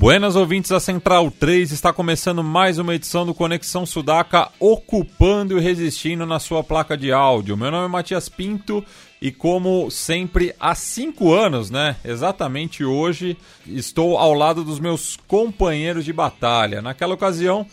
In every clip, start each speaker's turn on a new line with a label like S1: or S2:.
S1: Buenas ouvintes da Central 3, está começando mais uma edição do Conexão Sudaca, ocupando e resistindo na sua placa de áudio. Meu nome é Matias Pinto e, como sempre, há cinco anos, né? Exatamente hoje, estou ao lado dos meus companheiros de batalha. Naquela ocasião,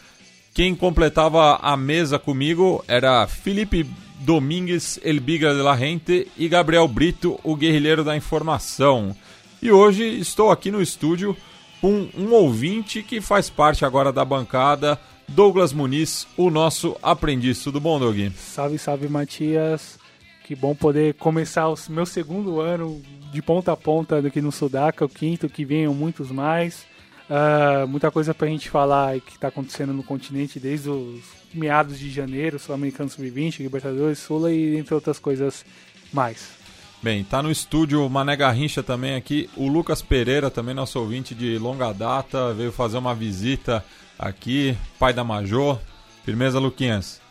S1: quem completava a mesa comigo era Felipe Domingues, Elbiga de la Rente e Gabriel Brito, o guerrilheiro da informação. E hoje estou aqui no estúdio com um ouvinte que faz parte agora da bancada, Douglas Muniz, o nosso aprendiz. Tudo bom, Doug?
S2: Salve, salve, Matias. Que bom poder começar o meu segundo ano de ponta a ponta aqui no Sudaca, o quinto, que venham muitos mais. Uh, muita coisa pra gente falar que está acontecendo no continente desde os meados de janeiro, Sul-Americano Sub-20, Libertadores, Sula e entre outras coisas mais.
S1: Bem, tá no estúdio Mané Garrincha também aqui, o Lucas Pereira, também nosso ouvinte de longa data, veio fazer uma visita aqui, pai da Major. Firmeza, Luquinhas?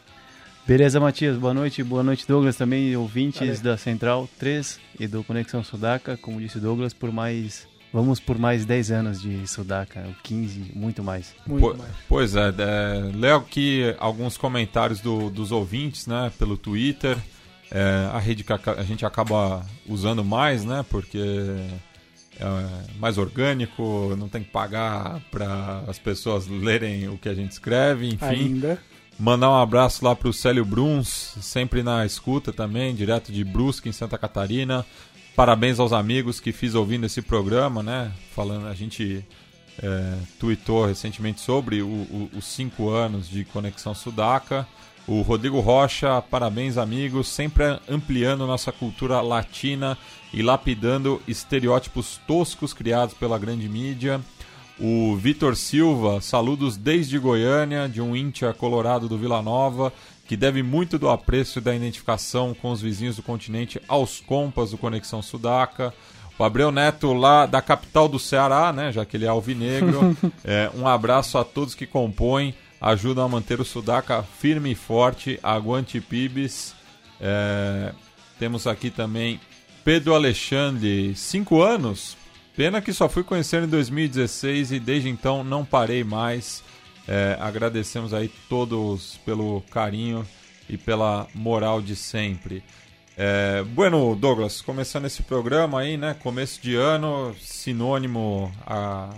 S3: Beleza, Matias, boa noite, boa noite, Douglas, também ouvintes Valeu. da Central 3 e do Conexão Sudaca, como disse Douglas, por mais Vamos por mais 10 anos de Sudaca, 15, muito mais.
S1: Muito po mais. Pois é, é, leio aqui alguns comentários do, dos ouvintes, né, pelo Twitter. É, a rede que a, gente acaba usando mais, né? Porque é mais orgânico, não tem que pagar para as pessoas lerem o que a gente escreve, enfim.
S2: Ainda.
S1: Mandar um abraço lá para o Célio Bruns, sempre na escuta também, direto de Brusque, em Santa Catarina. Parabéns aos amigos que fiz ouvindo esse programa, né? Falando, a gente é, tweetou recentemente sobre os cinco anos de Conexão Sudaca. O Rodrigo Rocha, parabéns amigos, sempre ampliando nossa cultura latina e lapidando estereótipos toscos criados pela grande mídia. O Vitor Silva, saludos desde Goiânia, de um íntia colorado do Vila Nova, que deve muito do apreço e da identificação com os vizinhos do continente aos compas do Conexão Sudaca. O Abreu Neto, lá da capital do Ceará, né, já que ele é alvinegro. é, um abraço a todos que compõem ajudam a manter o Sudaca firme e forte. Aguante Pibes. É, temos aqui também Pedro Alexandre, 5 anos. Pena que só fui conhecer em 2016 e desde então não parei mais. É, agradecemos aí todos pelo carinho e pela moral de sempre. É, bueno, Douglas, começando esse programa aí, né? Começo de ano, sinônimo a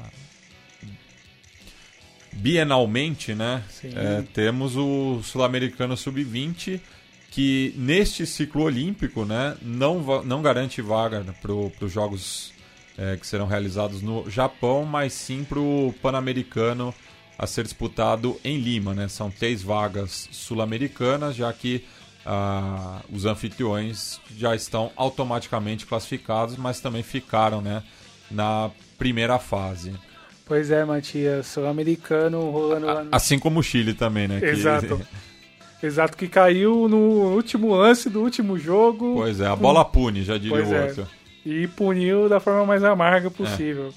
S1: bienalmente, né? É, temos o Sul-Americano Sub-20 que neste ciclo olímpico, né, não, não garante vaga para os Jogos é, que serão realizados no Japão, mas sim para o Pan-Americano a ser disputado em Lima, né? São três vagas sul-americanas, já que ah, os anfitriões já estão automaticamente classificados, mas também ficaram, né, na primeira fase.
S2: Pois é, Matias, sul-americano rolando lá no...
S1: Assim como o Chile também, né?
S2: Exato. Que... Exato, que caiu no último lance do último jogo.
S1: Pois é, a bola pune, já diria pois o é. outro.
S2: É. E puniu da forma mais amarga possível. É.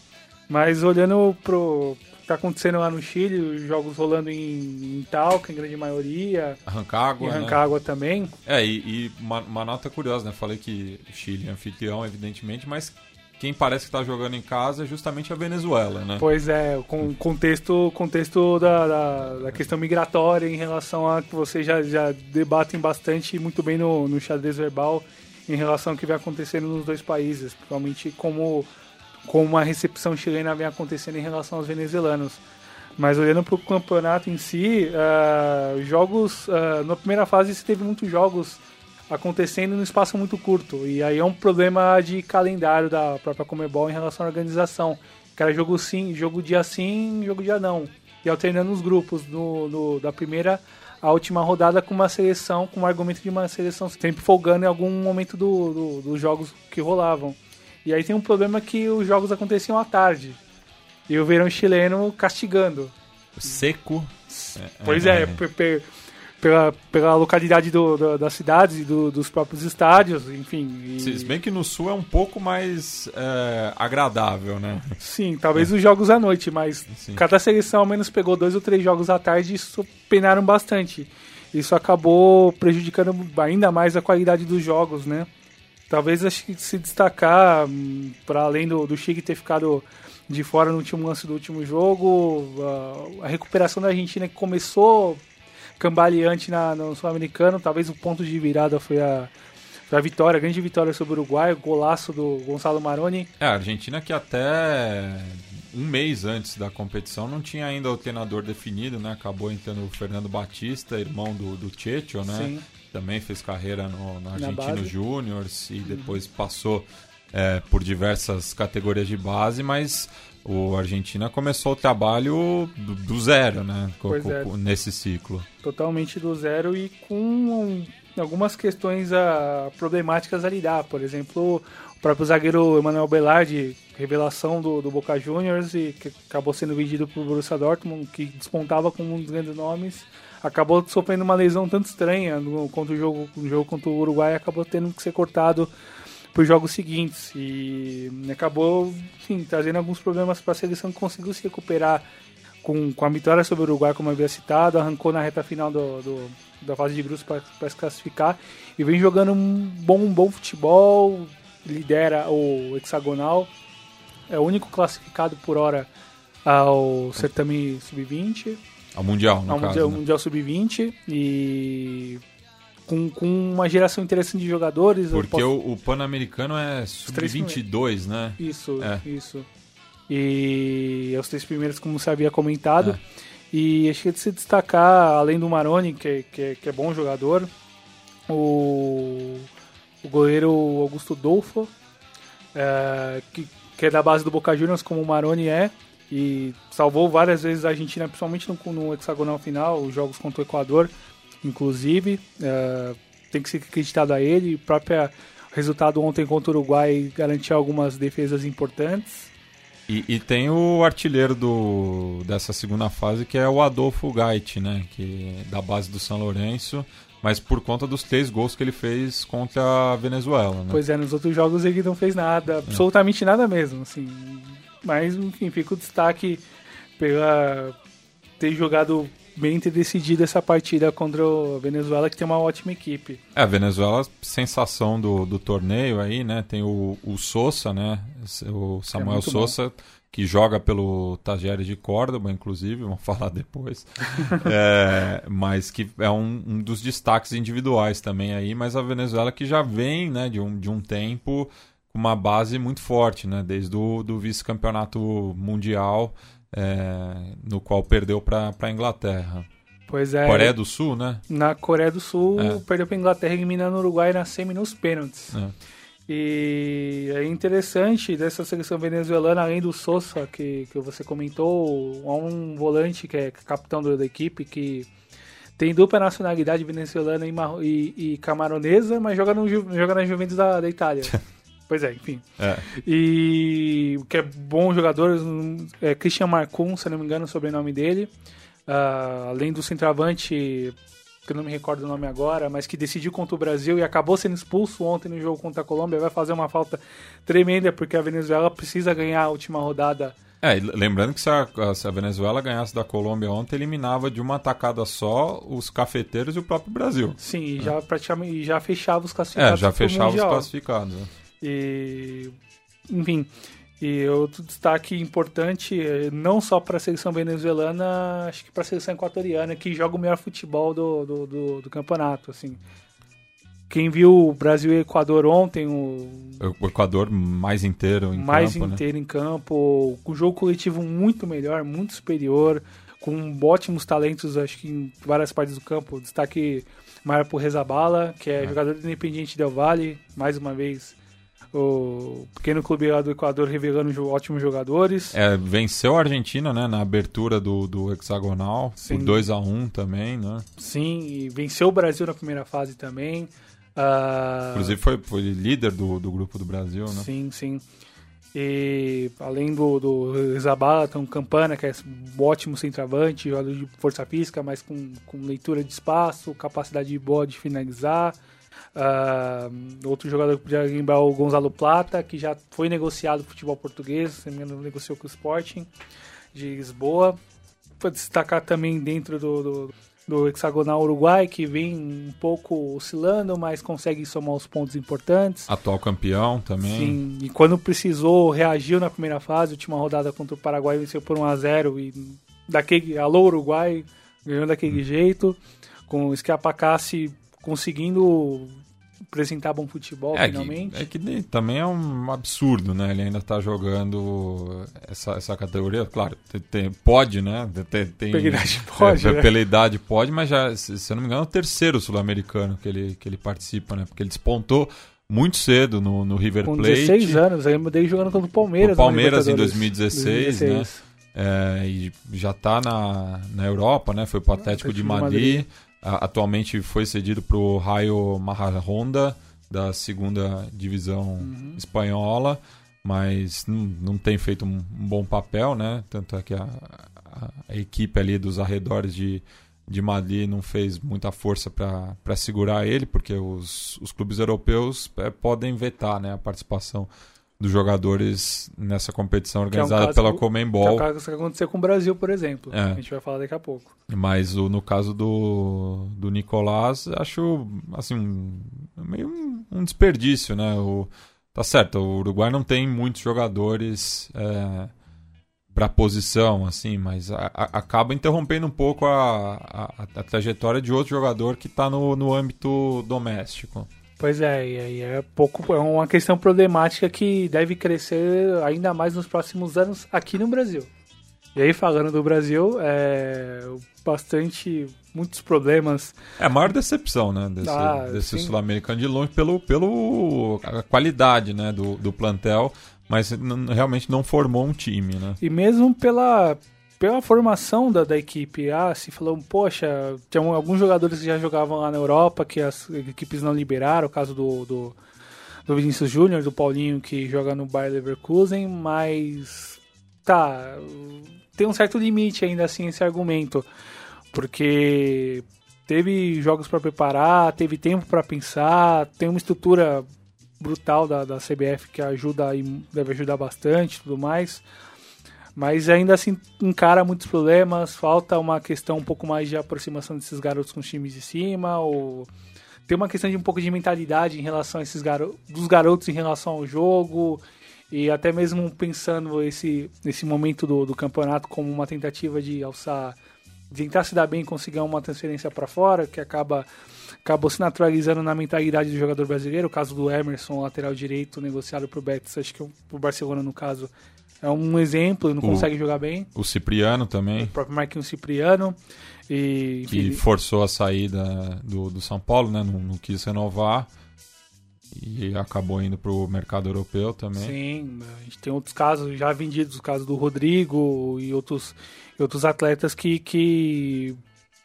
S2: Mas olhando pro que tá acontecendo lá no Chile, os jogos rolando em, em Talca, em grande maioria.
S1: Arrancágua,
S2: Em Arrancágua né? também.
S1: É, e, e uma, uma, nota curiosa, né? Falei que o Chile é anfitrião, evidentemente, mas quem parece que está jogando em casa é justamente a Venezuela, né?
S2: Pois é, com contexto, contexto da, da, da, questão migratória em relação a que vocês já, já debatem bastante muito bem no, no xadrez verbal em relação ao que vem acontecendo nos dois países, principalmente como, como a recepção chilena vem acontecendo em relação aos venezuelanos. Mas olhando para o campeonato em si, uh, jogos. Uh, na primeira fase você teve muitos jogos acontecendo num espaço muito curto. E aí é um problema de calendário da própria Comebol em relação à organização. Que era jogo sim, jogo dia sim, jogo dia não. E alternando os grupos no, no, da primeira à última rodada com uma seleção, com um argumento de uma seleção sempre folgando em algum momento do, do, dos jogos que rolavam. E aí tem um problema que os jogos aconteciam à tarde. E o verão chileno castigando.
S1: seco.
S2: Pois é, é pela, pela localidade do, do, das cidades e do, dos próprios estádios, enfim.
S1: E... Se bem que no sul é um pouco mais é, agradável, né?
S2: Sim, talvez é. os jogos à noite, mas Sim. cada seleção ao menos pegou dois ou três jogos à tarde e isso penaram bastante. Isso acabou prejudicando ainda mais a qualidade dos jogos, né? Talvez acho que se destacar, hum, para além do, do Chique ter ficado de fora no último lance do último jogo, a, a recuperação da Argentina que começou cambaleante na, no Sul-Americano. Talvez o ponto de virada foi a, foi a vitória, a grande vitória sobre o Uruguai, o golaço do Gonçalo Maroni.
S1: É, a Argentina que até um mês antes da competição não tinha ainda o treinador definido, né? Acabou entrando o Fernando Batista, irmão do, do Checho, né? Sim. Também fez carreira no, no Argentino Júniors e depois passou é, por diversas categorias de base, mas o Argentina começou o trabalho do, do zero, né? É. nesse ciclo.
S2: Totalmente do zero e com algumas questões uh, problemáticas a lidar. Por exemplo, o próprio zagueiro Emanuel Belardi, revelação do, do Boca Juniors e que acabou sendo vendido para o Borussia Dortmund, que despontava como um dos grandes nomes, acabou sofrendo uma lesão tanto estranha no, contra o jogo, no jogo contra o Uruguai, acabou tendo que ser cortado para os jogos seguintes e acabou sim, trazendo alguns problemas para a seleção que conseguiu se recuperar com, com a vitória sobre o Uruguai, como eu havia citado, arrancou na reta final do, do da fase de grupos para se classificar e vem jogando um bom, um bom futebol, lidera o hexagonal, é o único classificado por hora ao certame sub-20.
S1: Ao Mundial, no
S2: ao
S1: caso,
S2: Mundial,
S1: né?
S2: mundial Sub-20 e com, com uma geração interessante de jogadores.
S1: Porque posso... o, o Pan-Americano é sub-22, né?
S2: Isso, é. isso. E os três primeiros, como você havia comentado. É. E acho que de se destacar, além do Maroni, que, que, que é bom jogador, o, o goleiro Augusto Dolfo, é, que, que é da base do Boca Juniors, como o Maroni é, e salvou várias vezes a Argentina, principalmente no, no hexagonal final, os jogos contra o Equador inclusive. É, tem que ser acreditado a ele. O próprio resultado ontem contra o Uruguai garantiu algumas defesas importantes.
S1: E, e, tem o artilheiro do, dessa segunda fase, que é o Adolfo Gait, né? Que, é da base do São Lourenço, mas por conta dos três gols que ele fez contra a Venezuela. Né?
S2: Pois é, nos outros jogos ele não fez nada, absolutamente é. nada mesmo. Assim. Mas, enfim, fica o destaque pela ter jogado bem ter decidido essa partida contra a Venezuela, que tem uma ótima equipe.
S1: É, a Venezuela, sensação do, do torneio aí, né? Tem o, o Sousa, né? O Samuel é Sousa, bom. que joga pelo Tajeres de Córdoba, inclusive, vamos falar depois. é, mas que é um, um, dos destaques individuais também aí, mas a Venezuela que já vem, né, de um, de um tempo com uma base muito forte, né? Desde o do vice-campeonato mundial é, no qual perdeu para a Inglaterra.
S2: Pois é.
S1: Coreia do Sul, né?
S2: Na Coreia do Sul, é. perdeu para a Inglaterra, eliminando o Uruguai na semi nos pênaltis. É. E é interessante dessa seleção venezuelana, além do Sosa, que, que você comentou, há um volante que é capitão da equipe, que tem dupla nacionalidade venezuelana e, e, e camaronesa, mas joga, no, joga na Juventus da, da Itália. Pois é, enfim. É. E o que é bom jogador é Christian Marcon, se não me engano, o sobrenome dele. Uh, além do centroavante, que eu não me recordo o nome agora, mas que decidiu contra o Brasil e acabou sendo expulso ontem no jogo contra a Colômbia, vai fazer uma falta tremenda porque a Venezuela precisa ganhar a última rodada.
S1: É, lembrando que se a, se a, Venezuela ganhasse da Colômbia ontem, eliminava de uma atacada só os cafeteiros e o próprio Brasil.
S2: Sim, e é. já praticamente já fechava os classificados.
S1: É, já fechava os classificados. Né?
S2: E, enfim, e outro destaque importante, eh, não só para a seleção venezuelana, acho que para a seleção equatoriana, que joga o melhor futebol do, do, do, do campeonato. Assim. Quem viu o Brasil e Equador ontem, o,
S1: o Equador mais inteiro em
S2: mais
S1: campo.
S2: Mais inteiro né? em campo, com jogo coletivo muito melhor, muito superior, com ótimos talentos, acho que em várias partes do campo. Destaque maior por Rezabala, que é, é. jogador do Independiente Del Valle, mais uma vez o pequeno clube lá do Equador revelando ótimos jogadores.
S1: É, venceu a Argentina, né, na abertura do, do hexagonal, Sim. por 2 a 1 um também, né?
S2: Sim, e venceu o Brasil na primeira fase também. Uh...
S1: Inclusive foi, foi líder do, do grupo do Brasil, né?
S2: Sim, sim. E além do, do Zabala, tem o Campana, que é um ótimo centroavante, jogador de força física, mas com, com leitura de espaço, capacidade boa de finalizar. Uh, outro jogador que podia lembrar o Gonzalo Plata, que já foi negociado no futebol português, se não negociou com o Sporting de Lisboa. Para destacar também dentro do, do do hexagonal Uruguai, que vem um pouco oscilando, mas consegue somar os pontos importantes.
S1: Atual campeão também.
S2: Sim, e quando precisou, reagiu na primeira fase, última rodada contra o Paraguai, venceu por 1 a 0 e daquele, alô Uruguai, ganhou daquele hum. jeito, com o Schiapacassi conseguindo apresentar bom futebol
S1: é
S2: finalmente.
S1: Que, é que também é um absurdo, né? Ele ainda está jogando essa, essa categoria. Claro, tem, tem pode, né? Tem, tem,
S2: pela idade pode. É,
S1: né? Pela idade pode, mas já, se, se eu não me engano, é o terceiro sul-americano que ele, que ele participa, né? Porque ele despontou muito cedo no, no River Plate.
S2: Com 16 anos, aí eu mudei jogando contra o Palmeiras. O
S1: Palmeiras em 2016, 2016. né? É, e já está na, na Europa, né? Foi o Atlético de Madrid. De Madrid atualmente foi cedido para o Raio Majadahonda, da segunda divisão uhum. espanhola, mas não, não tem feito um, um, bom papel, né? Tanto é que a, a, a equipe ali dos arredores de, de Madrid não fez muita força para segurar ele, porque os, os clubes europeus é, podem vetar né, a participação dos jogadores nessa competição organizada é um pela Comembol.
S2: Que é o caso que aconteceu com o Brasil, por exemplo. É. A gente vai falar daqui a pouco.
S1: Mas o, no caso do, do Nicolás, acho assim, um, meio um, um, desperdício, né? O, tá certo, o Uruguai não tem muitos jogadores é, para posição, assim, mas a, a, acaba interrompendo um pouco a, a, a trajetória de outro jogador que está no, no âmbito doméstico.
S2: Pois é, e aí é pouco é uma questão problemática que deve crescer ainda mais nos próximos anos aqui no Brasil. E aí falando do Brasil, é bastante muitos problemas.
S1: É a maior decepção, né, desse, ah, desse sul-americano de longe pelo pelo a qualidade, né, do, do plantel, mas realmente não formou um time, né?
S2: E mesmo pela pela formação da, da equipe, ah, se falou, poxa, tinha alguns jogadores que já jogavam lá na Europa, que as equipes não liberaram, o caso do, do, do Vinícius Júnior, do Paulinho, que joga no Bayer Leverkusen, mas tá, tem um certo limite ainda assim esse argumento, porque teve jogos para preparar, teve tempo para pensar, tem uma estrutura brutal da, da CBF que ajuda e deve ajudar bastante tudo mais. Mas ainda assim encara muitos problemas, falta uma questão um pouco mais de aproximação desses garotos com os times de cima, ou tem uma questão de um pouco de mentalidade em relação a esses garotos, dos garotos em relação ao jogo, e até mesmo pensando esse, esse momento do, do campeonato como uma tentativa de alçar, de tentar se dar bem e conseguir uma transferência para fora, que acaba acabou se naturalizando na mentalidade do jogador brasileiro. O caso do Emerson, lateral direito, negociado para o Betis, acho que o Barcelona, no caso, é um exemplo, não o, consegue jogar bem.
S1: O Cipriano também. O
S2: próprio Marquinhos Cipriano. E,
S1: enfim, que forçou a saída do, do São Paulo, né? Não, não quis renovar. E acabou indo para o mercado europeu também.
S2: Sim, a gente tem outros casos já vendidos, o caso do Rodrigo e outros, outros atletas que, que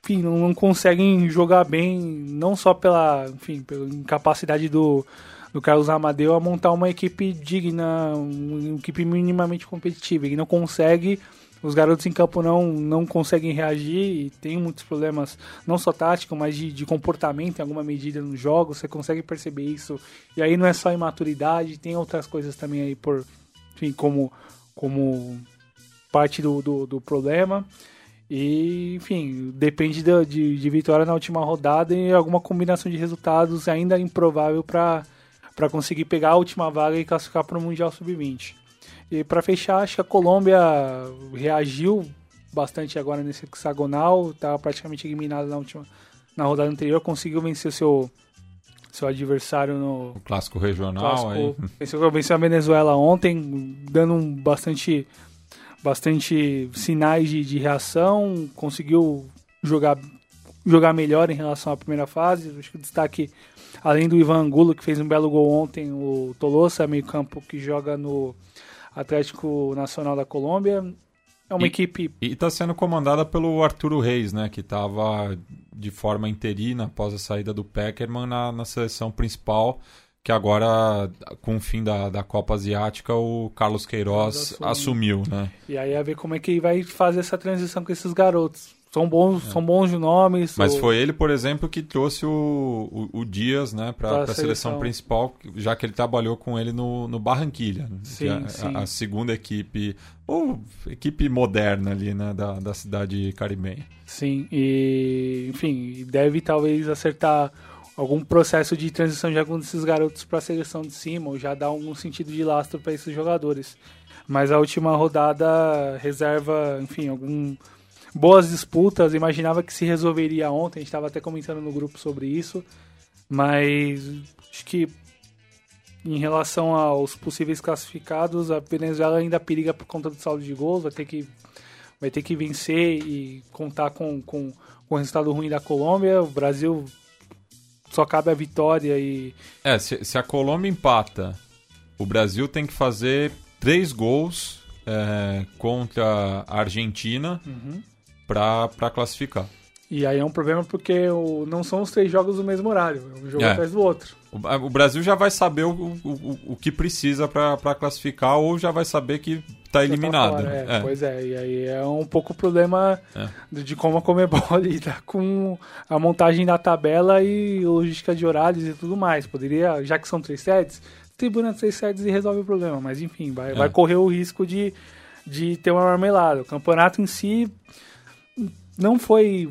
S2: enfim, não, não conseguem jogar bem, não só pela, enfim, pela incapacidade do, do Carlos Amadeu a montar uma equipe digna, uma equipe minimamente competitiva. Ele não consegue, os garotos em campo não, não conseguem reagir e tem muitos problemas, não só táticos, mas de, de comportamento em alguma medida no jogo. Você consegue perceber isso. E aí não é só imaturidade, tem outras coisas também aí por, enfim, como, como parte do, do, do problema. E, enfim, depende de, de, de, vitória na última rodada e alguma combinação de resultados ainda improvável para para conseguir pegar a última vaga e classificar para o Mundial Sub-20. E para fechar, acho que a Colômbia reagiu bastante agora nesse hexagonal, estava praticamente eliminada na última na rodada anterior, conseguiu vencer o seu seu adversário no
S1: o clássico regional clássico, aí.
S2: Venceu, venceu a Venezuela ontem, dando um bastante bastante sinais de, de reação, conseguiu jogar jogar melhor em relação à primeira fase. Acho que o destaque Além do Ivan Angulo, que fez um belo gol ontem, o Tolosa, meio campo, que joga no Atlético Nacional da Colômbia. É uma
S1: e,
S2: equipe...
S1: E está sendo comandada pelo Arturo Reis, né? Que estava de forma interina após a saída do Peckerman na, na seleção principal, que agora, com o fim da, da Copa Asiática, o Carlos Queiroz assumiu, né?
S2: E aí a ver como é que vai fazer essa transição com esses garotos. São bons, é. são bons nomes.
S1: Mas foi ele, por exemplo, que trouxe o, o, o Dias né, para a seleção. principal, já que ele trabalhou com ele no, no Barranquilha,
S2: sim,
S1: é
S2: sim.
S1: A, a, segunda equipe, ou equipe moderna ali né, da, da cidade caribenha.
S2: Sim, e enfim, deve talvez acertar algum processo de transição de algum desses garotos para a seleção de cima, ou já dar algum sentido de lastro para esses jogadores. Mas a última rodada reserva, enfim, algum boas disputas. Imaginava que se resolveria ontem. A gente estava até comentando no grupo sobre isso. Mas acho que em relação aos possíveis classificados, a Venezuela ainda periga por conta do saldo de gols. Vai ter que, vai ter que vencer e contar com, com, com o resultado ruim da Colômbia. O Brasil só cabe a vitória e.
S1: É, se, se a Colômbia empata, o Brasil tem que fazer três gols é, contra a Argentina.
S2: Uhum
S1: para classificar.
S2: E aí é um problema porque o, não são os três jogos do mesmo horário, um jogo é. atrás do outro.
S1: O, o, Brasil já vai saber o, o, o que precisa para classificar ou já vai saber que está eliminado.
S2: Tá é, é. Pois é, e aí é um pouco o problema é. de como a Comebol lida com a montagem da tabela e logística de horários e tudo mais. Poderia, já que são três sedes, tribuna três sedes e resolve o problema. Mas enfim, vai, vai é. correr o risco de, de ter uma marmelada. O campeonato em si não foi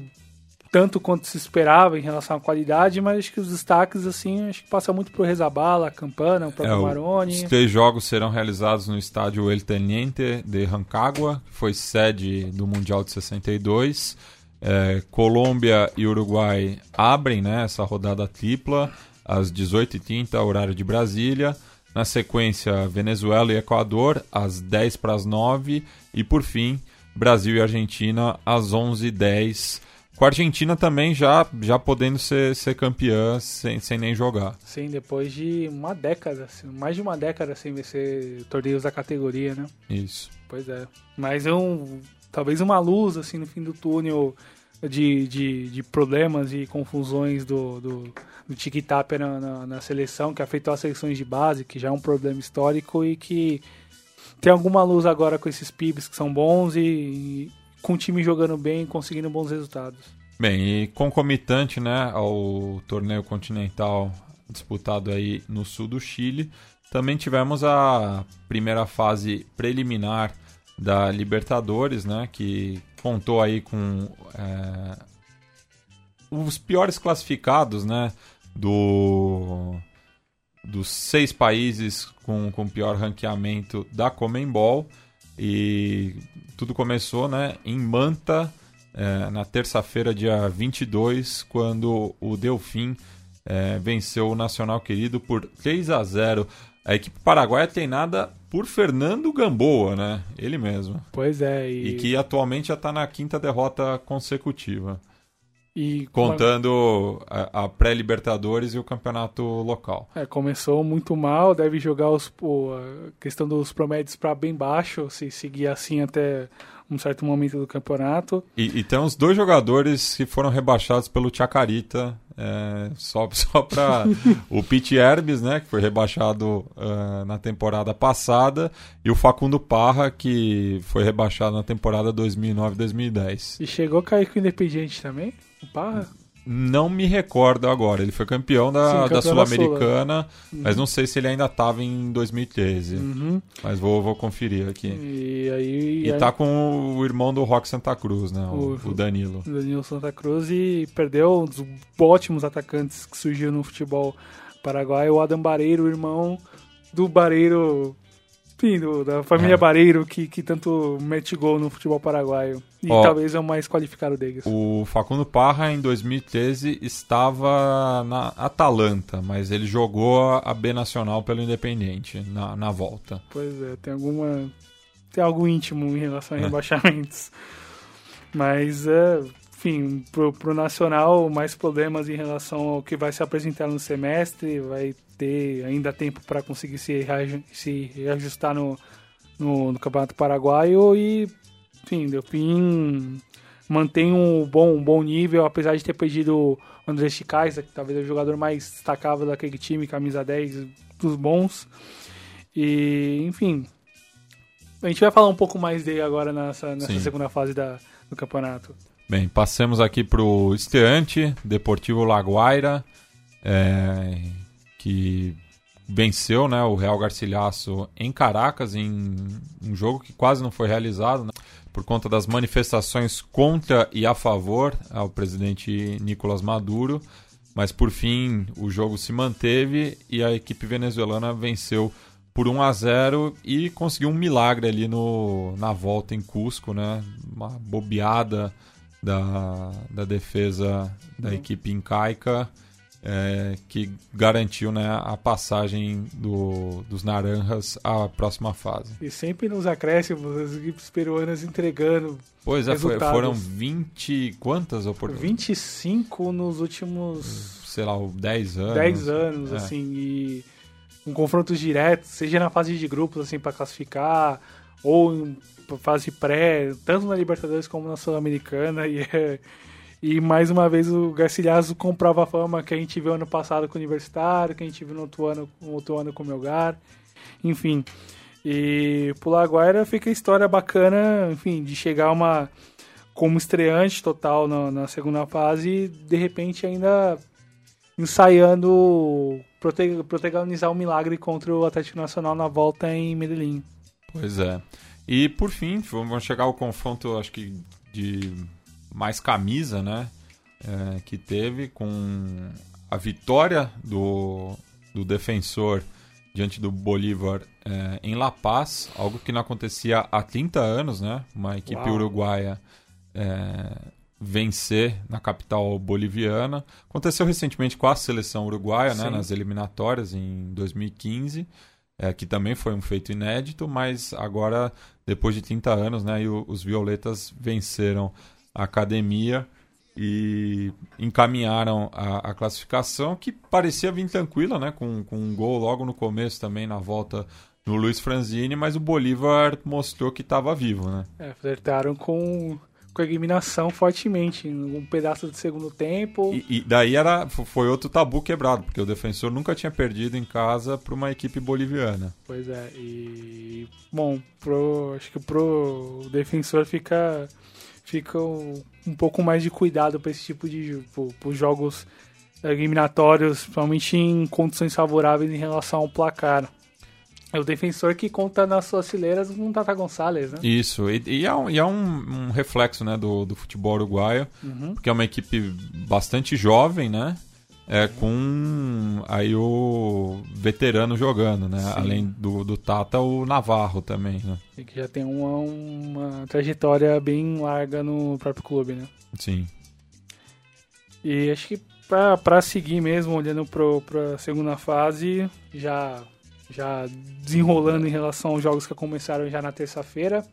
S2: tanto quanto se esperava em relação à qualidade, mas acho que os destaques, assim, acho que passa muito por Rezabala, Campana, o próprio é, Maroni.
S1: Os três jogos serão realizados no estádio El Teniente de Rancagua, que foi sede do Mundial de 62. É, Colômbia e Uruguai abrem né, essa rodada tripla às 18h30, horário de Brasília. Na sequência, Venezuela e Equador, às 10 para as 9 E por fim, Brasil e Argentina às 11h10. Com a Argentina também já, já podendo ser, ser campeã sem, sem nem jogar.
S2: Sim, depois de uma década, mais de uma década sem vencer torneios da categoria, né?
S1: Isso.
S2: Pois é. Mas é um, talvez uma luz assim no fim do túnel de, de, de problemas e confusões do, do, do tic-tac na, na, na, seleção, que afetou as seleções de base, que já é um problema histórico e que tem alguma luz agora com esses pibs que são bons e, e com o time jogando bem, conseguindo bons resultados.
S1: Bem, e concomitante né, ao torneio continental disputado aí no sul do Chile, também tivemos a primeira fase preliminar da Libertadores, né, que contou aí com é, os piores classificados né, do dos seis países com, com pior ranqueamento da Comembol. E tudo começou né, em Manta, é, na terça-feira, dia 22, quando o Delfim é, venceu o Nacional Querido por 3 a 0. A equipe paraguaia tem nada por Fernando Gamboa, né? Ele mesmo.
S2: Pois é.
S1: E, e que atualmente já está na quinta derrota consecutiva. E Contando a, a pré-Libertadores e o campeonato local.
S2: É, começou muito mal, deve jogar os, pô, a questão dos promédios para bem baixo, se seguir assim até um certo momento do campeonato.
S1: E, e tem os dois jogadores que foram rebaixados pelo Chacarita, é, só, só para o Pete Herbes, né, que foi rebaixado uh, na temporada passada, e o Facundo Parra, que foi rebaixado na temporada 2009-2010.
S2: E chegou a cair com o Independiente também? O Parra?
S1: Não me recordo agora. Ele foi campeão da, da Sul-Americana, Sul, mas não sei se ele ainda estava em 2013.
S2: Uhum.
S1: Mas vou, vou conferir aqui.
S2: E aí.
S1: E aí... tá com o irmão do Rock Santa Cruz, né? O, o, Danilo.
S2: O Danilo Santa Cruz e perdeu um dos ótimos atacantes que surgiu no futebol paraguaio, o Adam Bareiro, irmão do Bareiro enfim, do, da família é. Bareiro que, que tanto mete gol no futebol paraguaio. E Ó, talvez é o mais qualificado deles.
S1: O Facundo Parra, em 2013, estava na Atalanta, mas ele jogou a B Nacional pelo Independente na, na volta.
S2: Pois é, tem alguma. Tem algo íntimo em relação a é. rebaixamentos. Mas, é, enfim, pro, pro Nacional, mais problemas em relação ao que vai se apresentar no semestre, vai ter ainda tempo para conseguir se, se reajustar no, no, no, Campeonato Paraguaio e, enfim, deu fim mantém um bom, um bom nível, apesar de ter perdido o André Chicais, que talvez é o jogador mais destacável daquele time, camisa 10 dos bons. E, enfim, a gente vai falar um pouco mais dele agora nessa, nessa segunda fase da, do campeonato.
S1: Bem, passemos aqui para o Esteante, Deportivo Laguaira, é, que venceu né, o Real Garcilhaço em Caracas, em um jogo que quase não foi realizado, né, por conta das manifestações contra e a favor ao presidente Nicolás Maduro. Mas por fim o jogo se manteve e a equipe venezuelana venceu por 1 a 0 e conseguiu um milagre ali no, na volta em Cusco, né? Uma bobeada da, da defesa da uhum. equipe incaica é, que garantiu né, a passagem do, dos Naranjas à próxima fase.
S2: E sempre nos acréscimos, as equipes peruanas entregando.
S1: Pois é, foi, foram 20. Quantas oportunidades?
S2: 25 nos últimos.
S1: Sei lá, 10 anos.
S2: 10 anos, é. assim. E um confrontos diretos, seja na fase de grupos, assim, para classificar, ou em fase pré, tanto na Libertadores como na Sul-Americana. E é e mais uma vez o Garcilhaso comprova a fama que a gente viu ano passado com o Universitário, que a gente viu no outro ano, no outro ano com o Melgar, enfim. E pro Laguaira fica a história bacana, enfim, de chegar uma como estreante total na, na segunda fase e de repente ainda ensaiando protagonizar um milagre contra o Atlético Nacional na volta em Medellín.
S1: Pois é. E por fim, vamos chegar ao confronto, acho que de mais camisa, né? É, que teve com a vitória do, do defensor diante do Bolívar é, em La Paz, algo que não acontecia há 30 anos, né? Uma equipe Uau. uruguaia é, vencer na capital boliviana. Aconteceu recentemente com a seleção uruguaia, né? Nas eliminatórias em 2015. É, que também foi um feito inédito, mas agora, depois de 30 anos, né, e os violetas venceram a academia e encaminharam a, a, classificação, que parecia vir tranquila, né? Com, com um gol logo no começo também na volta no Luiz Franzini, mas o Bolívar mostrou que estava vivo, né?
S2: É, flertaram com, com a eliminação fortemente, um pedaço do segundo tempo.
S1: E, e, daí era, foi outro tabu quebrado, porque o defensor nunca tinha perdido em casa para uma equipe boliviana.
S2: Pois é, e bom, pro, acho que pro defensor fica fica um, um pouco mais de cuidado para esse tipo de para os jogos eliminatórios, principalmente em condições favoráveis em relação ao placar. É o defensor que conta nas suas fileiras com o Tata Gonçalves, né?
S1: Isso, e, e é, um, e é um, um reflexo né, do, do futebol uruguaio, uhum. porque é uma equipe bastante jovem, né? é, com aí o veterano jogando, né? Sim. Além do, do Tata, o Navarro também, né?
S2: E que já tem uma, uma trajetória bem larga no próprio clube, né?
S1: Sim.
S2: E acho que para seguir mesmo, olhando para a segunda fase, já, já desenrolando em relação aos jogos que começaram já na terça-feira,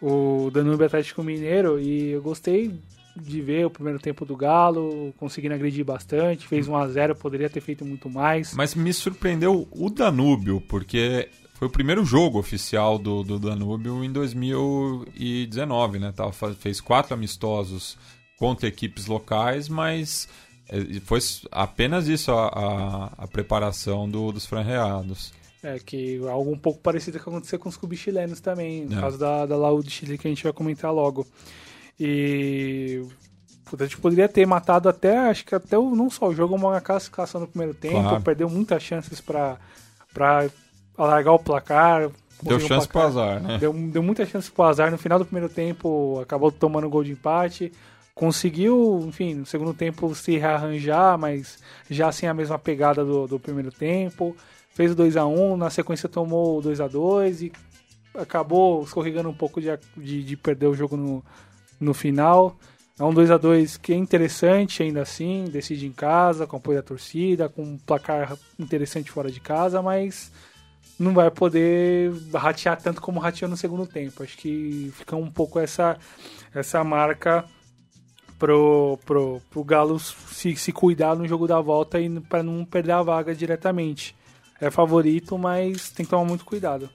S2: o Danube Atlético Mineiro, e eu gostei de ver o primeiro tempo do Galo, conseguindo agredir bastante, fez 1 a 0 poderia ter feito muito mais.
S1: Mas me surpreendeu o Danúbio, porque foi o primeiro jogo oficial do, do Danúbio em 2019, né? Tava, fez quatro amistosos contra equipes locais, mas é, foi apenas isso a, a, a preparação do, dos franreados.
S2: É, que algo um pouco parecido que aconteceu com os clubes chilenos também, no é. caso da, da Laú de Chile, que a gente vai comentar logo. E a gente poderia ter matado até, acho que até o, não só o jogo, uma classificação no primeiro tempo, claro. perdeu muitas chances para alargar o placar.
S1: Deu chance para azar, né?
S2: Deu, deu muitas chances para azar. No final do primeiro tempo, acabou tomando gol de empate. Conseguiu, enfim, no segundo tempo se rearranjar, mas já sem a mesma pegada do, do primeiro tempo. Fez o 2 a 1 na sequência tomou o 2 a 2 e acabou escorregando um pouco de, de, de perder o jogo no, no final. É um 2 a 2 que é interessante ainda assim, decide em casa, com apoio da torcida, com um placar interessante fora de casa, mas não vai poder ratear tanto como rateou no segundo tempo. Acho que fica um pouco essa, essa marca pro, pro, pro Galo se, se cuidar no jogo da volta e para não perder a vaga diretamente. É favorito, mas tem que tomar muito cuidado.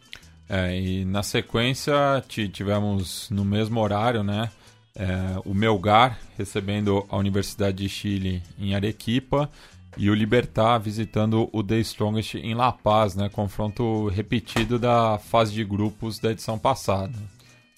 S1: É, e na sequência tivemos no mesmo horário, né? É, o Melgar recebendo a Universidade de Chile em Arequipa e o Libertar visitando o The Strongest em La Paz, né? Confronto repetido da fase de grupos da edição passada.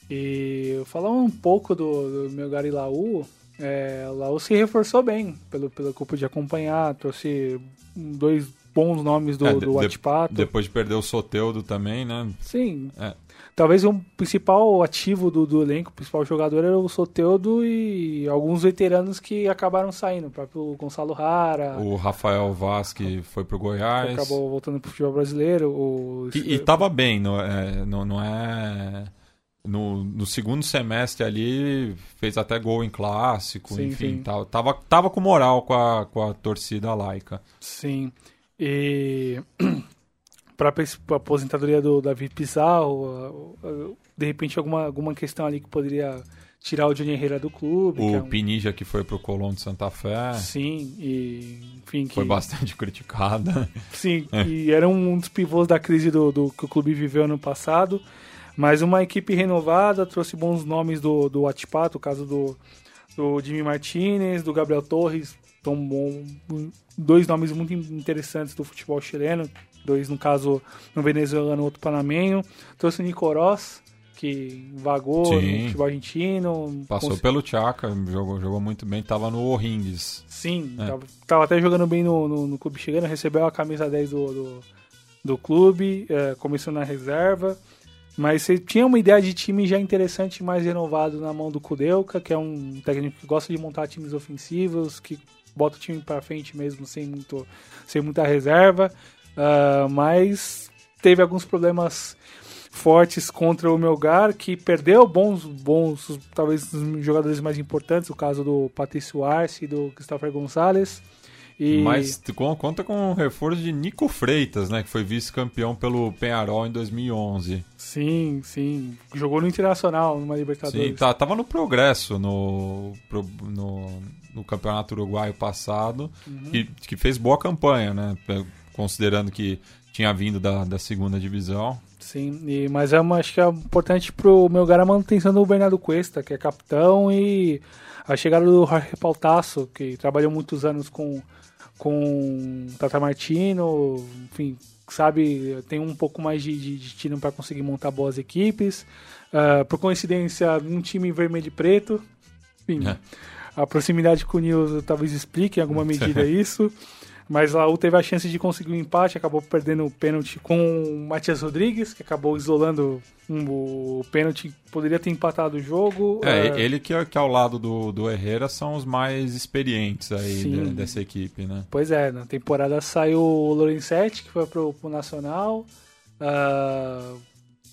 S2: E falar um pouco do, do Melgar e Laú, é, o Laú se reforçou bem pelo, pelo eu pude acompanhar, trouxe dois bons nomes do,
S1: É,
S2: do
S1: de-. Depois de perder o Soteudo também, né?
S2: Sim.
S1: É.
S2: Talvez o principal ativo do, do elenco, o principal jogador era o Soteudo e alguns veteranos que acabaram saindo. O próprio Gonçalo Rara,
S1: O Rafael Vaz que foi pro Goiás.
S2: acabou voltando pro futebol brasileiro. O,
S1: E, e tava bem, não é, não, não é no, no segundo semestre ali fez até gol em clássico,
S2: Sim,
S1: enfim,
S2: sim.
S1: Tava, tava, tava com moral com a, com a torcida laica.
S2: Sim. E para a aposentadoria do David Pizarro, de repente alguma, alguma questão ali que poderia tirar o Johnny Herrera do clube. que
S1: O
S2: é um-
S1: Pinija que foi pro Colón de Santa Fé
S2: Sim, e enfim, que
S1: foi bastante criticada.
S2: Sim,
S1: É.
S2: e era um dos pivôs da crise do, do que o clube viveu ano passado. Mas uma equipe renovada, trouxe bons nomes do, do Atipato, o caso do, do Jimmy Martinez, do Gabriel Torres, tão bom, dois nomes muito interessantes do futebol chileno, dois no caso um venezuelano, outro panamenho. Trouxe o Nico Ross, que vagou
S1: Sim.
S2: no futebol argentino.
S1: Passou pelo Chaca, jogou, jogou muito bem, tava no O'Rings.
S2: Sim,
S1: É.
S2: tava, tava até jogando bem no, no, no clube chegando, recebeu a camisa 10 do, do, do clube, é, começou na reserva. Mas você tinha uma ideia de time já interessante, mais renovado na mão do Kudelka, que é um técnico que gosta de montar times ofensivos, que bota o time pra frente mesmo sem, muito, sem muita reserva. Ah, mas teve alguns problemas fortes contra o Melgar, que perdeu bons, bons, talvez os jogadores mais importantes, o caso do Patrício Arce e do Christopher Gonçalves. E
S1: Mas conta com o reforço de Nico Freitas, né? Que foi vice-campeão pelo Penharol em 2011.
S2: sim, sim, jogou no Internacional, numa
S1: Sim,
S2: Libertadores.
S1: tá, tava no progresso no, no, no campeonato uruguaio passado,
S2: Uhum.
S1: que, que fez boa campanha, né? Considerando que tinha vindo da, da segunda divisão.
S2: Sim, e, mas é uma, acho que é importante pro Melgar a manutenção do Bernardo Cuesta, que é capitão, e a chegada do Jorge Pautasso, que trabalhou muitos anos com, com Tata Martino, enfim, sabe, tem um pouco mais de, de, de tino para conseguir montar boas equipes. Ah, por coincidência, um time vermelho e preto, enfim,
S1: É.
S2: a proximidade com o Nils talvez explique em alguma medida isso. Mas Laú teve a chance de conseguir um empate, acabou perdendo o pênalti com o Matias Rodrigues, que acabou isolando um- o pênalti, poderia ter empatado o jogo.
S1: É,
S2: Ah,
S1: ele que, que ao lado do, do Herrera são os mais experientes aí de- dessa equipe, né?
S2: Pois é, na temporada saiu o Lorenzetti, que foi pro, pro Nacional. Ah,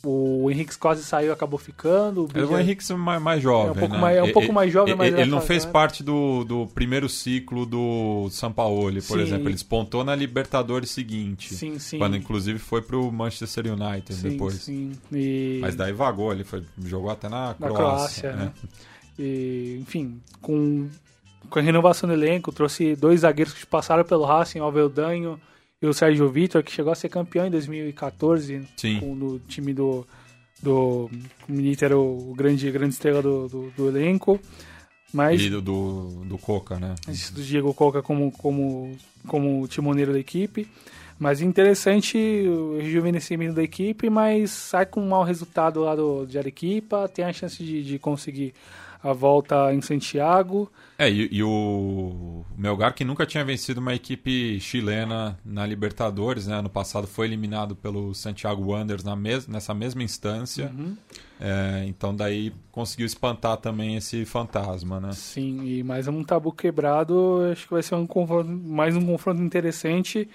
S2: o Henrique Scosi saiu acabou ficando. O
S1: O
S2: Bija-
S1: Henrique é mais, mais jovem,
S2: É um pouco
S1: né?
S2: mais- é um pouco
S1: e-
S2: mais jovem, mas
S1: ele,
S2: é
S1: não
S2: fase-
S1: fez parte do, do primeiro ciclo do Sampaoli, por
S2: Sim.
S1: exemplo. Ele despontou na Libertadores seguinte.
S2: Sim, sim.
S1: Quando inclusive foi pro Manchester United
S2: sim,
S1: depois.
S2: sim. E...
S1: Mas daí vagou, ele foi, jogou até na
S2: na
S1: Croácia.
S2: Croácia,
S1: né?
S2: né? E, enfim, com, com a renovação do elenco, trouxe dois zagueiros que passaram pelo Racing, o Alveldanho e o Sérgio Vitor, que chegou a ser campeão em 2014
S1: Sim.
S2: com, no time do. do o Milito era o grande, grande estrela do, do, do elenco. Mas
S1: E do, do, do Coca, né?
S2: do Diego Coca como, como, como timoneiro da equipe. Mas interessante o rejuvenescimento da equipe, mas sai com um mau resultado lá do, de Arequipa, tem a chance de, de conseguir a volta em Santiago.
S1: É, e, e o Melgar, que nunca tinha vencido uma equipe chilena na Libertadores, né? Ano passado foi eliminado pelo Santiago Wanderers na mes nessa mesma instância.
S2: Uhum.
S1: É, então daí conseguiu espantar também esse fantasma, né?
S2: Sim, e mais um tabu quebrado, acho que vai ser um confronto, mais um confronto interessante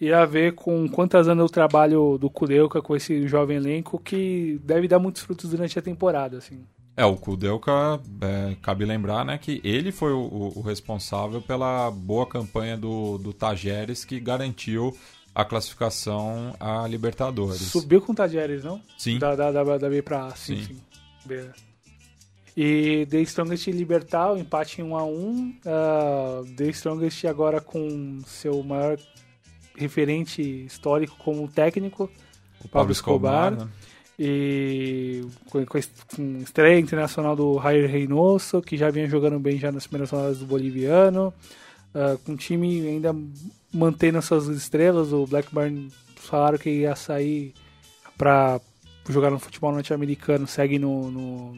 S2: e a ver com quantas anos o trabalho do Kuleuka com esse jovem elenco que deve dar muitos frutos durante a temporada, assim.
S1: É, o Kudelka, é, cabe lembrar, né, que ele foi o, o- responsável pela boa campanha do, do Tajeres que garantiu a classificação à Libertadores.
S2: Subiu com o Tajeres, não?
S1: Sim.
S2: Da, da, da, da B pra A, sim,
S1: Sim.
S2: sim. Beleza. E The Strongest Libertar, o empate em 1 a 1 Ah, The Strongest agora com seu maior referente histórico como técnico,
S1: o
S2: Pablo Escobar.
S1: né?
S2: E com, com estreia internacional do Jair Reynoso, que já vinha jogando bem já nas primeiras rodadas do boliviano. Uh, com o time ainda mantendo suas estrelas, o Blackburn falaram que ia sair para jogar no futebol norte-americano, segue no, no,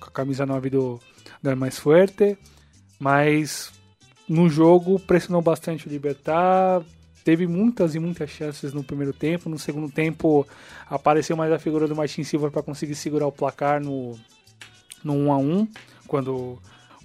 S2: com a camisa 9 do, do Mais mas no jogo pressionou bastante o Libertar, teve muitas e muitas chances no primeiro tempo. No segundo tempo apareceu mais a figura do Martin Silva para conseguir segurar o placar no, no 1 a 1 quando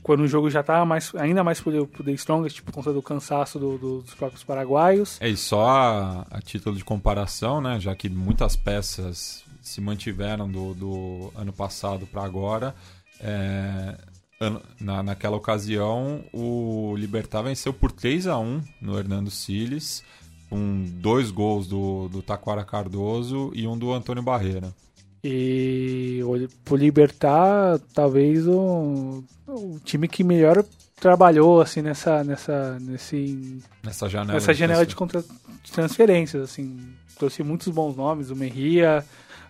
S2: quando o jogo já estava mais, ainda mais pro, pro The Strongest, por conta do cansaço do, do, dos próprios paraguaios.
S1: É, e só a, a, título de comparação, né, já que muitas peças se mantiveram do, do ano passado para agora, é, na, naquela ocasião, o Libertar venceu por 3 a 1 no Hernando Siles, com dois gols do, do Taquara Cardoso e um do Antônio Barreira.
S2: E o Libertar, talvez o, o time que melhor trabalhou assim nessa nessa nesse
S1: nessa janela
S2: nessa janela de, contra, de transferências assim trouxe muitos bons nomes o Merria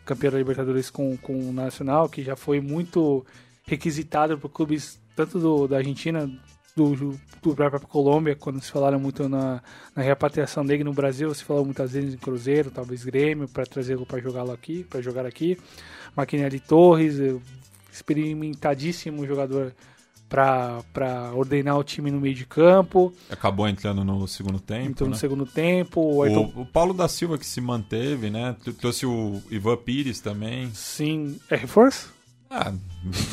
S2: campeão da Libertadores com, com o Nacional que já foi muito requisitado por clubes tanto do, da Argentina, do, do próprio Colômbia, quando se falaram muito na, na repatriação dele no Brasil, se falou muitas vezes em Cruzeiro, talvez Grêmio, para trazê-lo para jogá-lo aqui, para jogar aqui. Maquinelli Torres, experimentadíssimo jogador para ordenar o time no meio de campo.
S1: Acabou entrando no segundo tempo. Entrou
S2: né?
S1: no
S2: segundo tempo.
S1: O, Ayrton... o, o, Paulo da Silva que se manteve, né? Trouxe o Ivan Pires também.
S2: Sim. É reforço?
S1: Ah,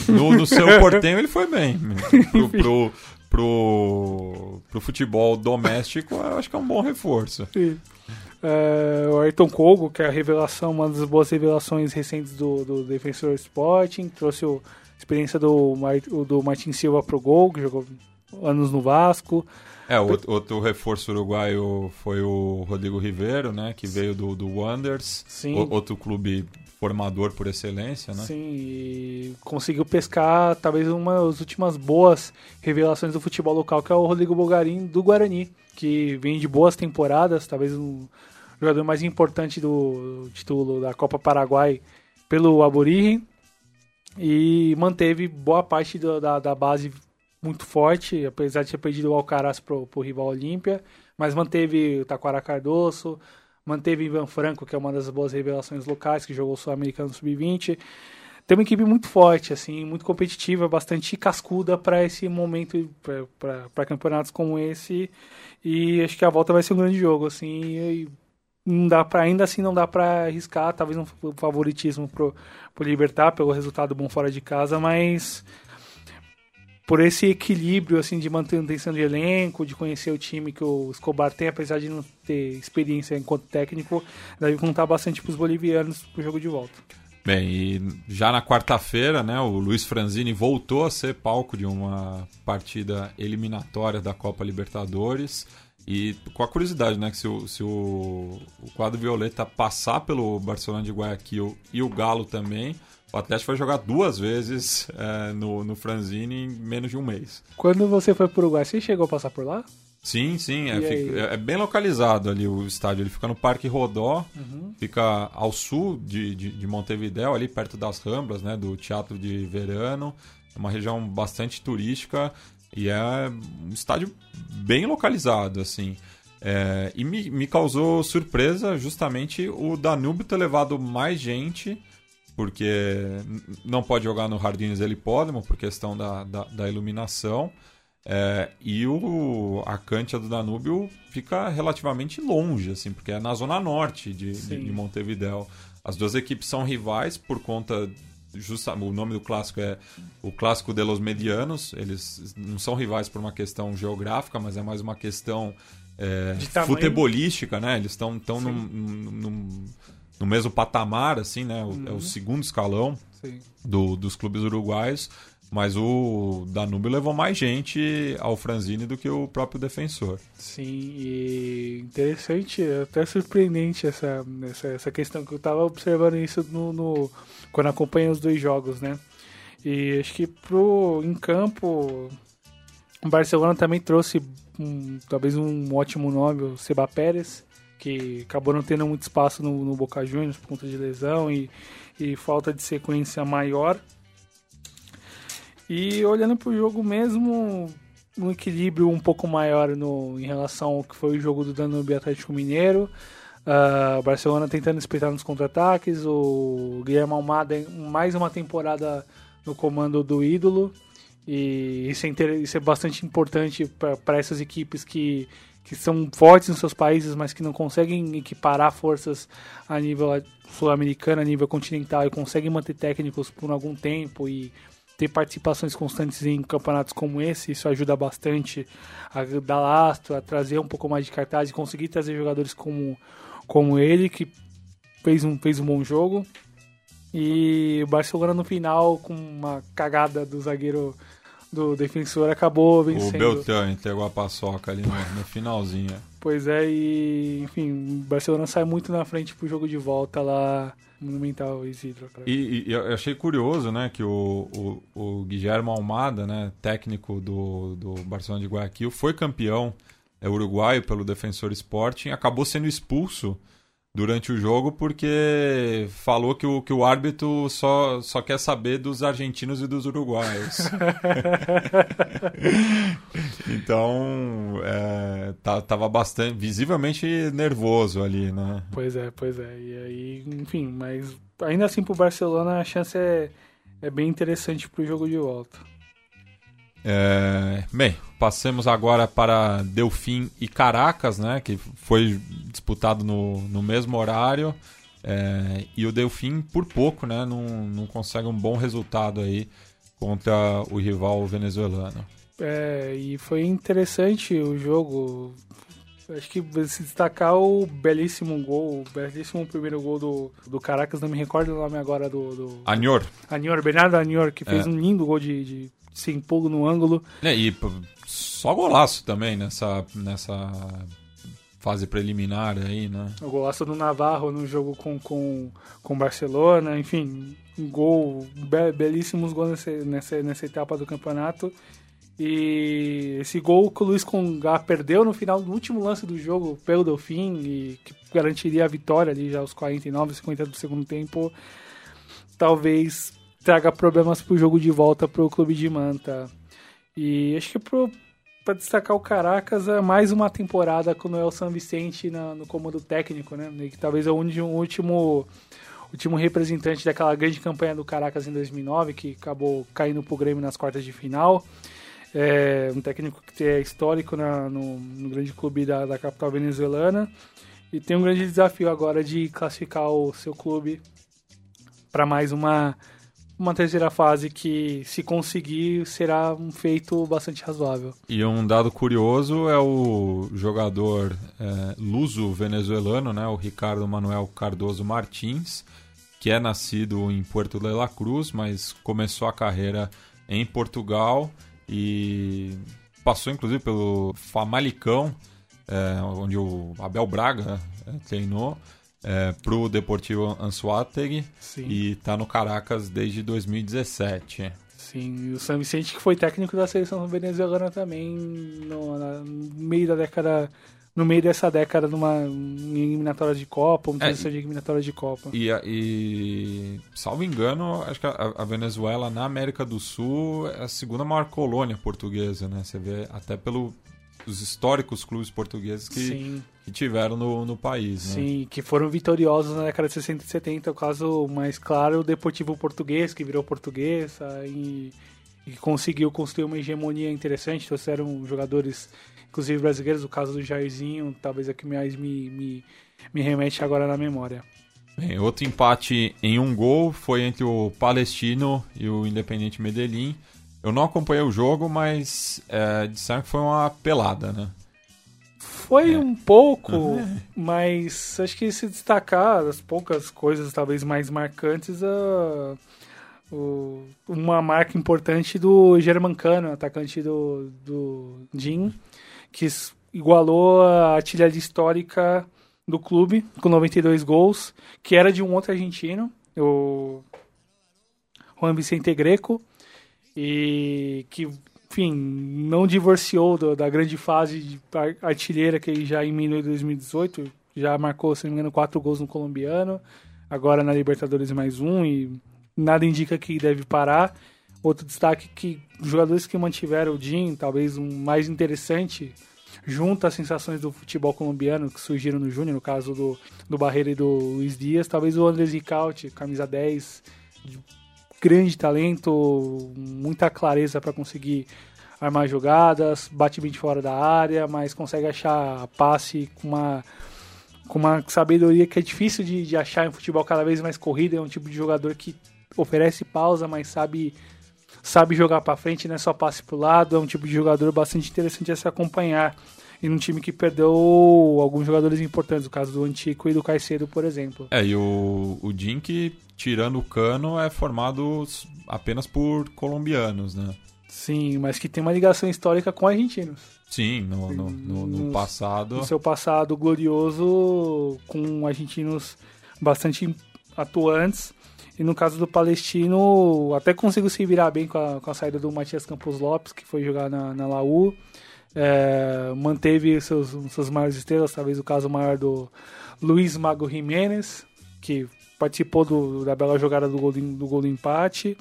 S1: no, no seu portenho ele foi bem. Pro, pro, pro, pro, futebol doméstico, eu acho que é um bom reforço.
S2: Sim. É, o Ayrton Kogo, que é a revelação, uma das boas revelações recentes do, do Defensor Sporting, trouxe a experiência do, do Martin Silva pro gol, que jogou anos no Vasco.
S1: É, outro, outro reforço uruguaio foi o Rodrigo Ribeiro, né, que veio do, do Wanderers, Sim. O, outro clube formador por excelência, né?
S2: Sim, e conseguiu pescar talvez uma das últimas boas revelações do futebol local, que é o Rodrigo Bogarim do Guarani, que vem de boas temporadas, talvez um jogador mais importante do título da Copa Paraguai pelo Aborigen, e manteve boa parte do, da, da base muito forte, apesar de ter perdido o Alcaraz pro, pro rival Olímpia, mas manteve o Taquara Cardoso, Manteve Ivan Franco, que é uma das boas revelações locais, que jogou o Sul-Americano Sub-20. Tem uma equipe muito forte, assim, muito competitiva, bastante cascuda para esse momento, para campeonatos como esse. E acho que a volta vai ser um grande jogo, assim. não dá para ainda assim não dá para arriscar, talvez um favoritismo pro, pro Libertar pelo resultado bom fora de casa, mas por esse equilíbrio assim de manutenção de elenco, de conhecer o time que o Escobar tem, apesar de não ter experiência enquanto técnico, deve contar bastante para os bolivianos para o jogo de volta.
S1: Bem, e já na quarta-feira, né, o Luiz Franzini voltou a ser palco de uma partida eliminatória da Copa Libertadores. E com a curiosidade, né, que se o, se o, o quadro violeta passar pelo Barcelona de Guayaquil e o Galo também, o Atlético vai jogar duas vezes é, no, no Franzini em menos de um mês.
S2: Quando você foi para o Uruguai, você chegou a passar por lá?
S1: Sim, sim. É, fica, é, bem localizado ali o estádio. Ele fica no Parque Rodó, uhum. fica ao sul de, de, de, Montevidéu, ali perto das Ramblas, né, do Teatro de Verano. É uma região bastante turística e é um estádio bem localizado, assim. É, e me, me causou surpresa justamente o Danúbio ter levado mais gente porque não pode jogar no Jardines del Hipódromo por questão da, da, da iluminação. É, e o, a Cantia do Danúbio fica relativamente longe, assim, porque é na zona norte de, de, de Montevideo. As duas equipes são rivais por conta Justa, o nome do clássico é o clássico de los medianos. Eles não são rivais por uma questão geográfica, mas é mais uma questão é, futebolística, né? Eles estão tão num, num, no mesmo patamar, assim, né? Uhum. É o uhum. segundo escalão do, dos clubes uruguaios. Mas o Danúbio levou mais gente ao Franzini do que o próprio defensor.
S2: Sim, e interessante, até surpreendente essa, essa, essa questão que eu estava observando isso no, no, quando acompanhei os dois jogos, né? E acho que pro, em campo, o Barcelona também trouxe um, talvez um ótimo nome, o Seba Pérez, que acabou não tendo muito espaço no, no Boca Juniors por conta de lesão e, e falta de sequência maior. E olhando para o jogo mesmo, um equilíbrio um pouco maior no, em relação ao que foi o jogo do Danube Atlético Mineiro. Uh, Barcelona tentando espreitar nos contra-ataques, o Guilherme Almada mais uma temporada no comando do ídolo. E isso é, isso é bastante importante para essas equipes que, que são fortes nos seus países, mas que não conseguem equiparar forças a nível sul-americano, a nível continental, e conseguem manter técnicos por algum tempo e ter participações constantes em campeonatos como esse, isso ajuda bastante a dar lastro, a trazer um pouco mais de cartaz e conseguir trazer jogadores como, como ele, que fez um, fez um bom jogo. E o Barcelona no final, com uma cagada do zagueiro do defensor, acabou vencendo.
S1: O Beltrán entregou a paçoca ali no, no finalzinho.
S2: Pois é, e enfim, o Barcelona sai muito na frente pro jogo de volta lá Monumental Isidro.
S1: E, e, eu achei curioso, né, que o, o, o Guilherme Almada, né, técnico do, do Barcelona de Guayaquil, foi campeão é, uruguaio pelo Defensor Sporting, acabou sendo expulso durante o jogo porque falou que o, que o árbitro só, só quer saber dos argentinos e dos uruguaios. então, é, tá, tava bastante, visivelmente nervoso ali, né?
S2: Pois é, pois é. E aí, enfim, mas ainda assim pro Barcelona a chance é, é bem interessante pro jogo de volta.
S1: É, bem, passemos agora para Delfim e Caracas, né, que foi disputado no, no mesmo horário. É, e o Delfim, por pouco, né, não, não consegue um bom resultado aí contra o rival venezuelano.
S2: É, e foi interessante o jogo. Acho que se destacar o belíssimo gol, o belíssimo primeiro gol do, do Caracas, não me recordo o nome agora do. do
S1: Anhor.
S2: Anhor, Bernardo Anhor, que fez é. um lindo gol de, de sem empolgo no ângulo.
S1: É, e só golaço também nessa, nessa fase preliminar aí, né?
S2: O golaço do Navarro no jogo com com, com Barcelona, enfim, gol, be, belíssimos gols nessa, nessa, nessa etapa do campeonato. E esse gol que o Luiz Congá perdeu no final do último lance do jogo pelo Delfim e que garantiria a vitória ali já aos 49, 50 do segundo tempo, talvez traga problemas pro jogo de volta pro clube de Manta. E acho que pro, pra destacar o Caracas é mais uma temporada com o Noel San Vicente na, no comando técnico, né? Que talvez é o último, último representante daquela grande campanha do Caracas em 2009, que acabou caindo pro Grêmio nas quartas de final. É um técnico que é histórico na, no, no, grande clube da, da capital venezuelana. E tem um grande desafio agora de classificar o seu clube para mais uma uma terceira fase que, se conseguir, será um feito bastante razoável.
S1: E um dado curioso é o jogador é, luso-venezuelano, né, o Ricardo Manuel Cardoso Martins, que é nascido em Puerto de la Cruz, mas começou a carreira em Portugal e passou inclusive pelo Famalicão, é, onde o Abel Braga é, treinou é, pro Deportivo Anzuategui Sim. e tá no Caracas desde 2017.
S2: Sim, e o Sam Vicente que foi técnico da seleção venezuelana também no, no meio da década no meio dessa década numa eliminatória de Copa, uma transição é, de eliminatória de Copa.
S1: E, e, salvo engano, acho que a, a, Venezuela na América do Sul é a segunda maior colônia portuguesa, né? Você vê até pelo os históricos clubes portugueses que, que tiveram no, no país.
S2: Né? Sim, que foram vitoriosos na década de 60 e 70. O caso mais claro, o Deportivo Português, que virou português e, e conseguiu construir uma hegemonia interessante. Trouxeram jogadores, inclusive brasileiros, o caso do Jairzinho, talvez é que mais me, me, me remete agora na memória.
S1: Bem, outro empate em um gol foi entre o Palestino e o Independente Medellín. Eu não acompanhei o jogo, mas é, disseram que foi uma pelada, né?
S2: Foi é. um pouco, uhum. mas acho que se destacar as poucas coisas talvez mais marcantes, uh, uh, uma marca importante do Germancano, atacante do, do Jim, que igualou a artilharia histórica do clube com 92 gols, que era de um outro argentino, o Juan Vicente Greco e que, enfim, não divorciou do, da grande fase artilheira que ele já em 2018, Já marcou, se não me engano, quatro gols no colombiano. Agora na Libertadores mais um e nada indica que deve parar. Outro destaque que jogadores que mantiveram o Jim, talvez um mais interessante, junto às sensações do futebol colombiano que surgiram no Júnior, no caso do, do Barreira e do Luiz Dias, talvez o Andrés Ricaute, camisa 10, grande talento, muita clareza para conseguir armar jogadas, bate bem de fora da área, mas consegue achar passe com uma com uma sabedoria que é difícil de, de achar em futebol cada vez mais corrido. É um tipo de jogador que oferece pausa, mas sabe sabe jogar para frente, não é só passe pro lado. É um tipo de jogador bastante interessante a se acompanhar. E num time que perdeu alguns jogadores importantes, o caso do Antico e do Caicedo, por exemplo.
S1: É, e o, o Dink, tirando o cano, é formado apenas por colombianos, né?
S2: Sim, mas que tem uma ligação histórica com argentinos.
S1: Sim, no, no, no, no passado.
S2: No seu passado glorioso, com argentinos bastante atuantes. E no caso do Palestino, até consigo se virar bem com a, com a saída do Matias Campos Lopes, que foi jogar na, na Laú. É, manteve seus, suas maiores estrelas, talvez o caso maior do Luiz Mago Jiménez, que participou do, da bela jogada do gol, do gol do empate.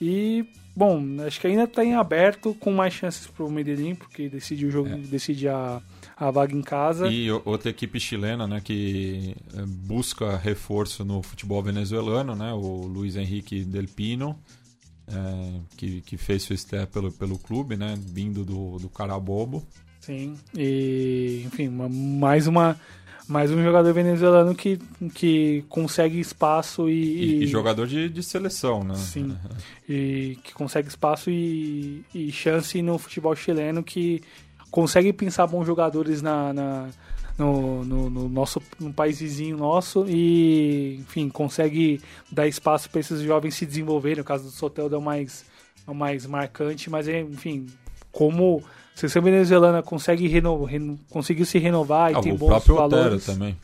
S2: E Bom, acho que ainda está em aberto, com mais chances para o Medellín, porque decide o jogo, é. decide a, a vaga em casa.
S1: E outra equipe chilena, né, que eh, busca reforço no futebol venezuelano, né, o Luiz Henrique Del Pino, é, que, que fez sua estreia pelo, pelo clube, né, vindo do, do Carabobo.
S2: Sim, e enfim, uma, mais uma mais um jogador venezuelano que, que consegue espaço e,
S1: e, e jogador de, de seleção, né?
S2: Sim. e que consegue espaço e, e chance no futebol chileno, que consegue pensar bons jogadores na, na no, no, no, nosso no país vizinho nosso e enfim consegue dar espaço para esses jovens se desenvolverem. No caso do Soteldo é o mais é o mais marcante, mas enfim como a seleção venezuelana consegue reno, reno, conseguiu se renovar e
S1: ah,
S2: tem bons valores.
S1: Também.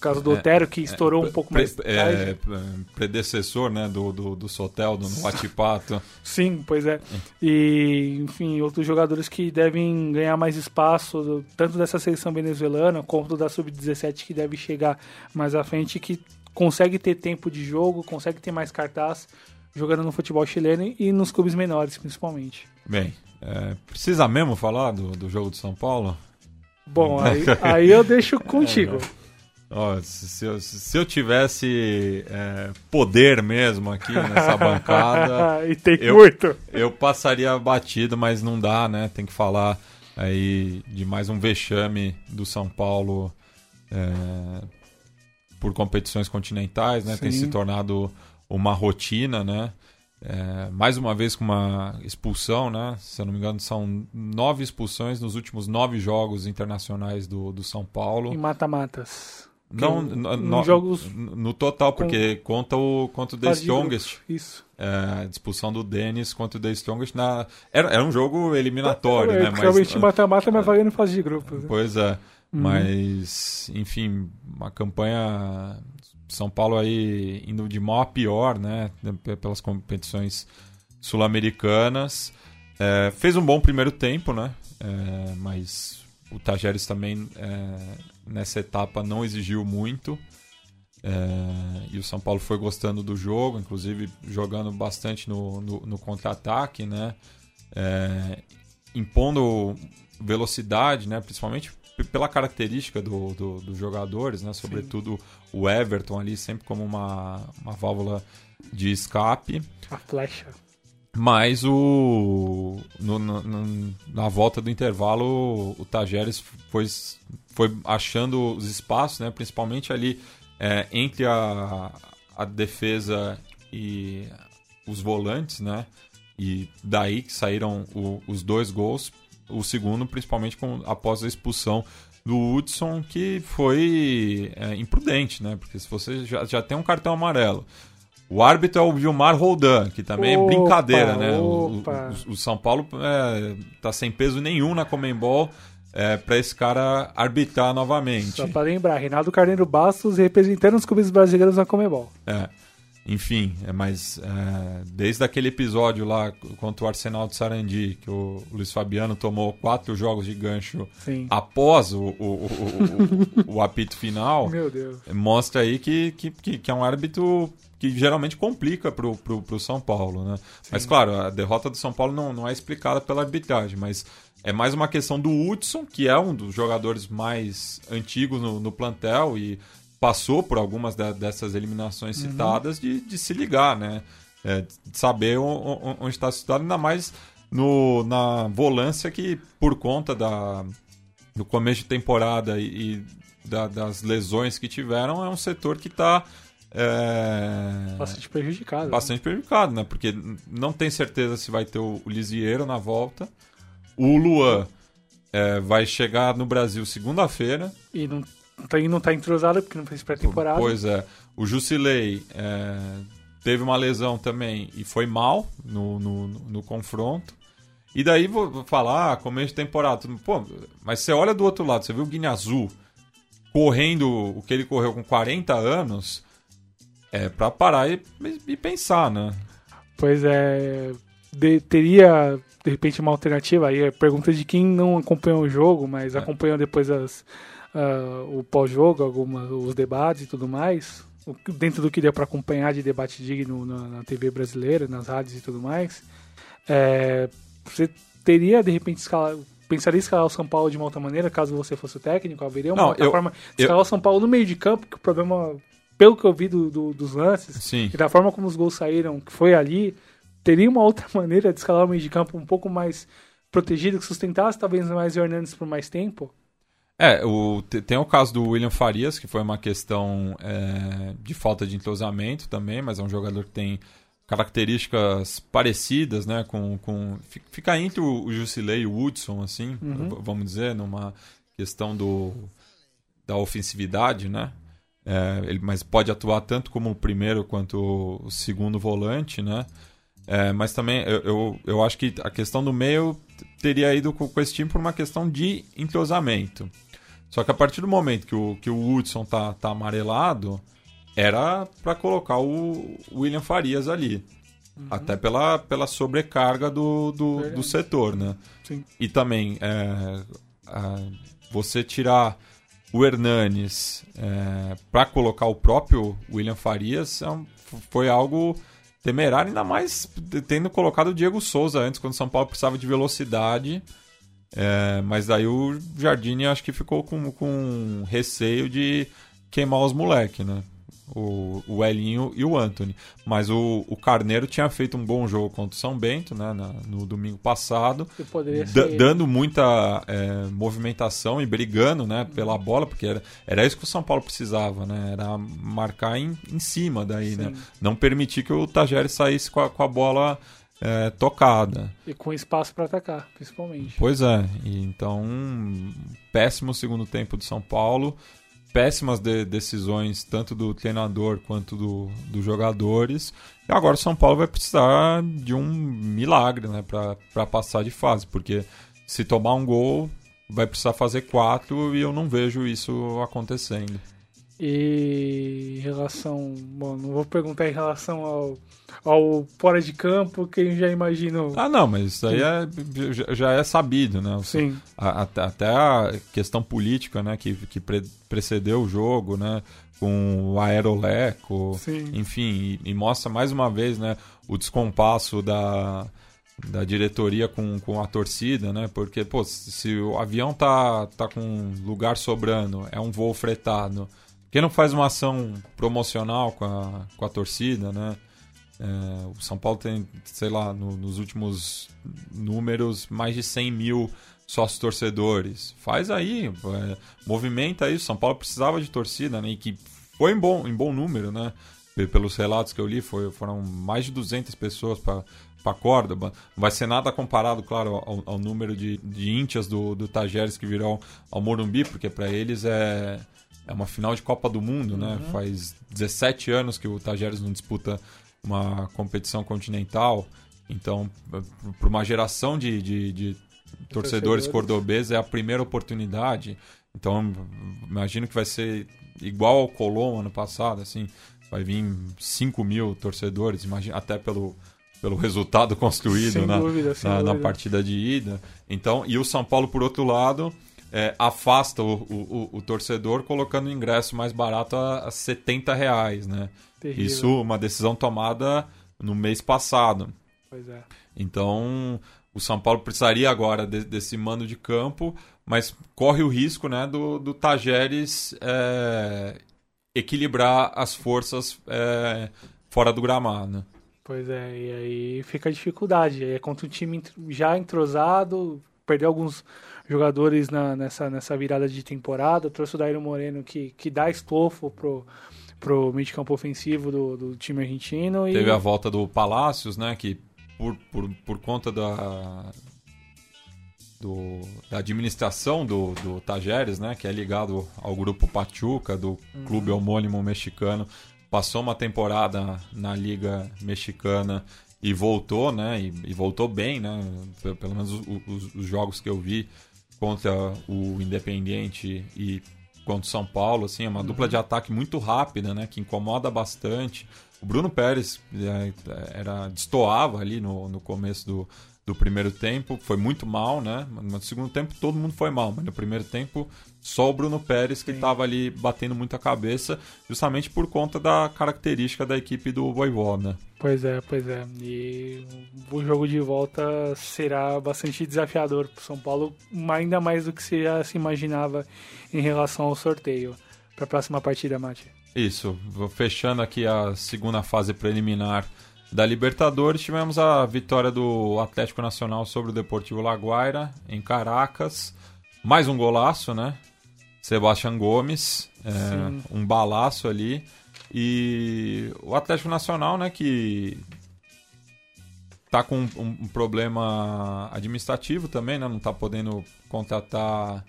S2: Caso do é, Otero, que estourou é, um pouco mais
S1: tarde. É, predecessor né, do, do, do Sotel, do Watipato.
S2: Sim, pois é. E, enfim, outros jogadores que devem ganhar mais espaço, tanto dessa seleção venezuelana, quanto da Sub-17, que deve chegar mais à frente, que consegue ter tempo de jogo, consegue ter mais cartaz jogando no futebol chileno e nos clubes menores, principalmente.
S1: Bem, é, precisa mesmo falar do, do jogo de São Paulo?
S2: Bom, aí, aí eu deixo contigo.
S1: É, se, eu, se eu tivesse é, poder mesmo aqui nessa bancada.
S2: e tem
S1: eu,
S2: muito.
S1: Eu passaria batido, mas não dá, né? Tem que falar aí de mais um vexame do São Paulo é, por competições continentais, né? Sim. Tem se tornado uma rotina, né? É, mais uma vez com uma expulsão, né? Se eu não me engano, são nove expulsões nos últimos nove jogos internacionais do, do São Paulo.
S2: Em mata-matas.
S1: Não, no, no, jogos no total, porque com... conta o, conta o The Strongest.
S2: Isso.
S1: É, a expulsão do Denis contra o The Strongest. Na... Era, era um jogo eliminatório, é, né?
S2: Realmente mata-mata, mas vai no fase de grupos.
S1: Né? Pois é. Uhum. Mas, enfim, uma campanha são Paulo aí indo de mal a pior, né? Pelas competições sul-americanas. É, fez um bom primeiro tempo, né? É, mas o Tajeres também é, nessa etapa não exigiu muito. É, e o São Paulo foi gostando do jogo, inclusive jogando bastante no, no, no contra-ataque, né? É, impondo velocidade, né? Principalmente pela característica dos do, do jogadores, né? Sobretudo Sim. o Everton ali, sempre como uma, uma válvula de escape.
S2: A flecha.
S1: Mas o no, no, na volta do intervalo o Tajeres foi, foi achando os espaços, né? principalmente ali é, entre a, a defesa e os volantes, né? E daí que saíram o, os dois gols, o segundo, principalmente com, após a expulsão do Hudson, que foi é, imprudente, né? Porque se você já, já tem um cartão amarelo. O árbitro é o Vilmar Roldan, que também opa, é brincadeira, né? O, o, o, São Paulo é, tá sem peso nenhum na Comembol é, para esse cara arbitrar novamente.
S2: Só para lembrar, Reinaldo Carneiro Bastos representando os clubes brasileiros na Comembol.
S1: É. enfim, é, mas é, desde aquele episódio lá contra o Arsenal de Sarandi, que o Luiz Fabiano tomou quatro jogos de gancho
S2: Sim.
S1: após o, o, o, o, apito final, mostra aí que, que, que, que é um árbitro que geralmente complica pro, pro, pro São Paulo, né? Mas claro, a derrota do São Paulo não, não é explicada pela arbitragem, mas é mais uma questão do Hudson, que é um dos jogadores mais antigos no, no plantel e passou por algumas da- dessas eliminações citadas de, de se ligar, né? É, de saber o- o- onde está situado, ainda mais no, na volância que, por conta da, do começo de temporada e, e da- das lesões que tiveram, é um setor que está
S2: Bastante prejudicado.
S1: bastante prejudicado, né? Porque não tem certeza se vai ter o, o Lisieiro na volta. O Luan é, vai chegar no Brasil segunda-feira.
S2: E não tá, e não tá entrosado porque não fez pré-temporada.
S1: Pois é. O Jusilei é, teve uma lesão também e foi mal no, no, no- confronto. E daí vou falar, ah, começo de temporada. Pô, mas você olha do outro lado, você viu o Guiné Azul correndo o que ele correu com 40 anos. É pra parar e, e pensar, né?
S2: Pois é. De- teria, de repente, uma alternativa aí. É pergunta de quem não acompanhou o jogo, mas
S1: É.
S2: acompanhou depois as, ah, o pós-jogo, algumas, os debates e tudo mais. O Dentro do que deu para acompanhar de debate digno na, na TV brasileira, nas rádios e tudo mais. É, você teria, de repente, escalar, pensaria em escalar o São Paulo de uma outra maneira, caso você fosse o técnico? Haveria uma
S1: Não,
S2: outra
S1: eu-
S2: forma de
S1: eu-
S2: escalar o São Paulo no meio de campo, que o problema, pelo que eu vi do- do- dos lances,
S1: Sim.
S2: e da forma como os gols saíram, que foi ali, teria uma outra maneira de escalar o meio de campo um pouco mais protegido, que sustentasse talvez mais o Hernandes por mais tempo?
S1: É, o, te- tem o caso do William Farias, que foi uma questão é, de falta de entrosamento também, mas é um jogador que tem características parecidas, né? Com, com, fi- fica entre o, o Jusilei e o Hudson, assim,
S2: Uhum.
S1: vamos dizer, numa questão do, da ofensividade, né? É, ele, mas pode atuar tanto como o primeiro quanto o segundo volante, né? É, mas também eu, eu, eu acho que a questão do meio teria ido com, com esse time por uma questão de entrosamento. Só que a partir do momento que o, que o Hudson tá, tá amarelado, era para colocar o William Farias ali. Até pela, pela sobrecarga do, do, do setor, né?
S2: Sim.
S1: E também, é, a- você tirar o Hernanes é, para colocar o próprio William Farias é foi algo temerário, ainda mais tendo colocado o Diego Souza antes, quando o São Paulo precisava de velocidade. É, mas daí o Jardine acho que ficou com, com receio de queimar os moleques, né? O, o Elinho e o Anthony. Mas o, o Carneiro tinha feito um bom jogo contra o São Bento, né? na- no domingo passado. Dando muita é, movimentação e brigando né, pela bola, porque era, era isso que o São Paulo precisava, né? Era marcar em, em cima daí, né? Não permitir que o Tajeres saísse com a, com a bola é, tocada.
S2: E com espaço para atacar, principalmente.
S1: Pois é, então um péssimo segundo tempo do São Paulo, péssimas de- decisões tanto do treinador quanto do, dos jogadores. E agora o São Paulo vai precisar de um milagre né, para passar de fase, porque se tomar um gol vai precisar fazer quatro e eu não vejo isso acontecendo.
S2: E em relação. Bom, não vou perguntar em relação ao, ao fora de campo, que eu já imagino.
S1: Ah, não, mas isso aí é, já- é sabido, né?
S2: Sim.
S1: A- até, até a questão política, né, que, que pre- precedeu o jogo, né, com o aeroleco,
S2: Sim.
S1: enfim, e, e mostra mais uma vez, né, o descompasso da, da diretoria com, com a torcida, né, porque, pô, se o avião tá, tá com lugar sobrando, é um voo fretado, por que não faz uma ação promocional com a, com a torcida, né? É, o São Paulo tem, sei lá, no- nos últimos números, mais de 100 mil sócios torcedores. Faz aí, é, movimenta isso. São Paulo precisava de torcida, né? E que foi em bom, em bom número, né? Pe- Pelos relatos que eu li, foi, foram mais de 200 pessoas para Córdoba. Não vai ser nada comparado, claro, ao, ao número de, de íntias do, do Tajeres que virão ao Morumbi, porque para eles é, é uma final de Copa do Mundo, né? Faz 17 anos que o Tajeres não disputa uma competição continental. Então, para uma geração de, de, de torcedores cordobeses, é a primeira oportunidade. Então, imagino que vai ser igual ao Colón ano passado, assim. vai vir 5 mil torcedores, imagina, até pelo, pelo resultado construído na,
S2: dúvida,
S1: na, na partida de ida. Então, e o São Paulo, por outro lado, é, afasta o, o, o- torcedor colocando o ingresso mais barato a, a 70 reais, né?
S2: Terrível.
S1: Isso, uma decisão tomada no mês passado.
S2: Pois é.
S1: Então, o São Paulo precisaria agora de- desse mando de campo, mas corre o risco né, do, do Tajeres é, equilibrar as forças é, fora do gramado.
S2: Pois é, e aí fica a dificuldade. É contra um time já entrosado, perdeu alguns jogadores na- nessa, nessa virada de temporada. Trouxe o Dairo Moreno que, que dá estofo pro, pro meio de campo ofensivo do, do time argentino. E,
S1: Teve a volta do Palácios, né, que por, por, por conta da, do, da administração do, do Tajeres, né, que é ligado ao grupo Pachuca, do clube homônimo mexicano, passou uma temporada na Liga Mexicana e voltou, né, e, e voltou bem, né, pe- pelo menos os, os jogos que eu vi contra o Independiente e contra o São Paulo, assim, é uma dupla de ataque muito rápida, né, que incomoda bastante. O Bruno Pérez é, era destoava ali no, no começo do, do primeiro tempo, foi muito mal, né? No segundo tempo todo mundo foi mal, mas no primeiro tempo só o Bruno Pérez que estava ali batendo muita cabeça, justamente por conta da característica da equipe do Voivoda.
S2: Pois é, pois é. E o jogo de volta será bastante desafiador para São Paulo, ainda mais do que se já se imaginava em relação ao sorteio. Para a próxima partida, Mate.
S1: Isso, fechando aqui a segunda fase preliminar da Libertadores, tivemos a vitória do Atlético Nacional sobre o Deportivo Laguaira em Caracas. Mais um golaço, né? Sebastião Gomes, é, um balaço ali. E o Atlético Nacional, né, que tá com um, um problema administrativo também, né? Não tá podendo contratar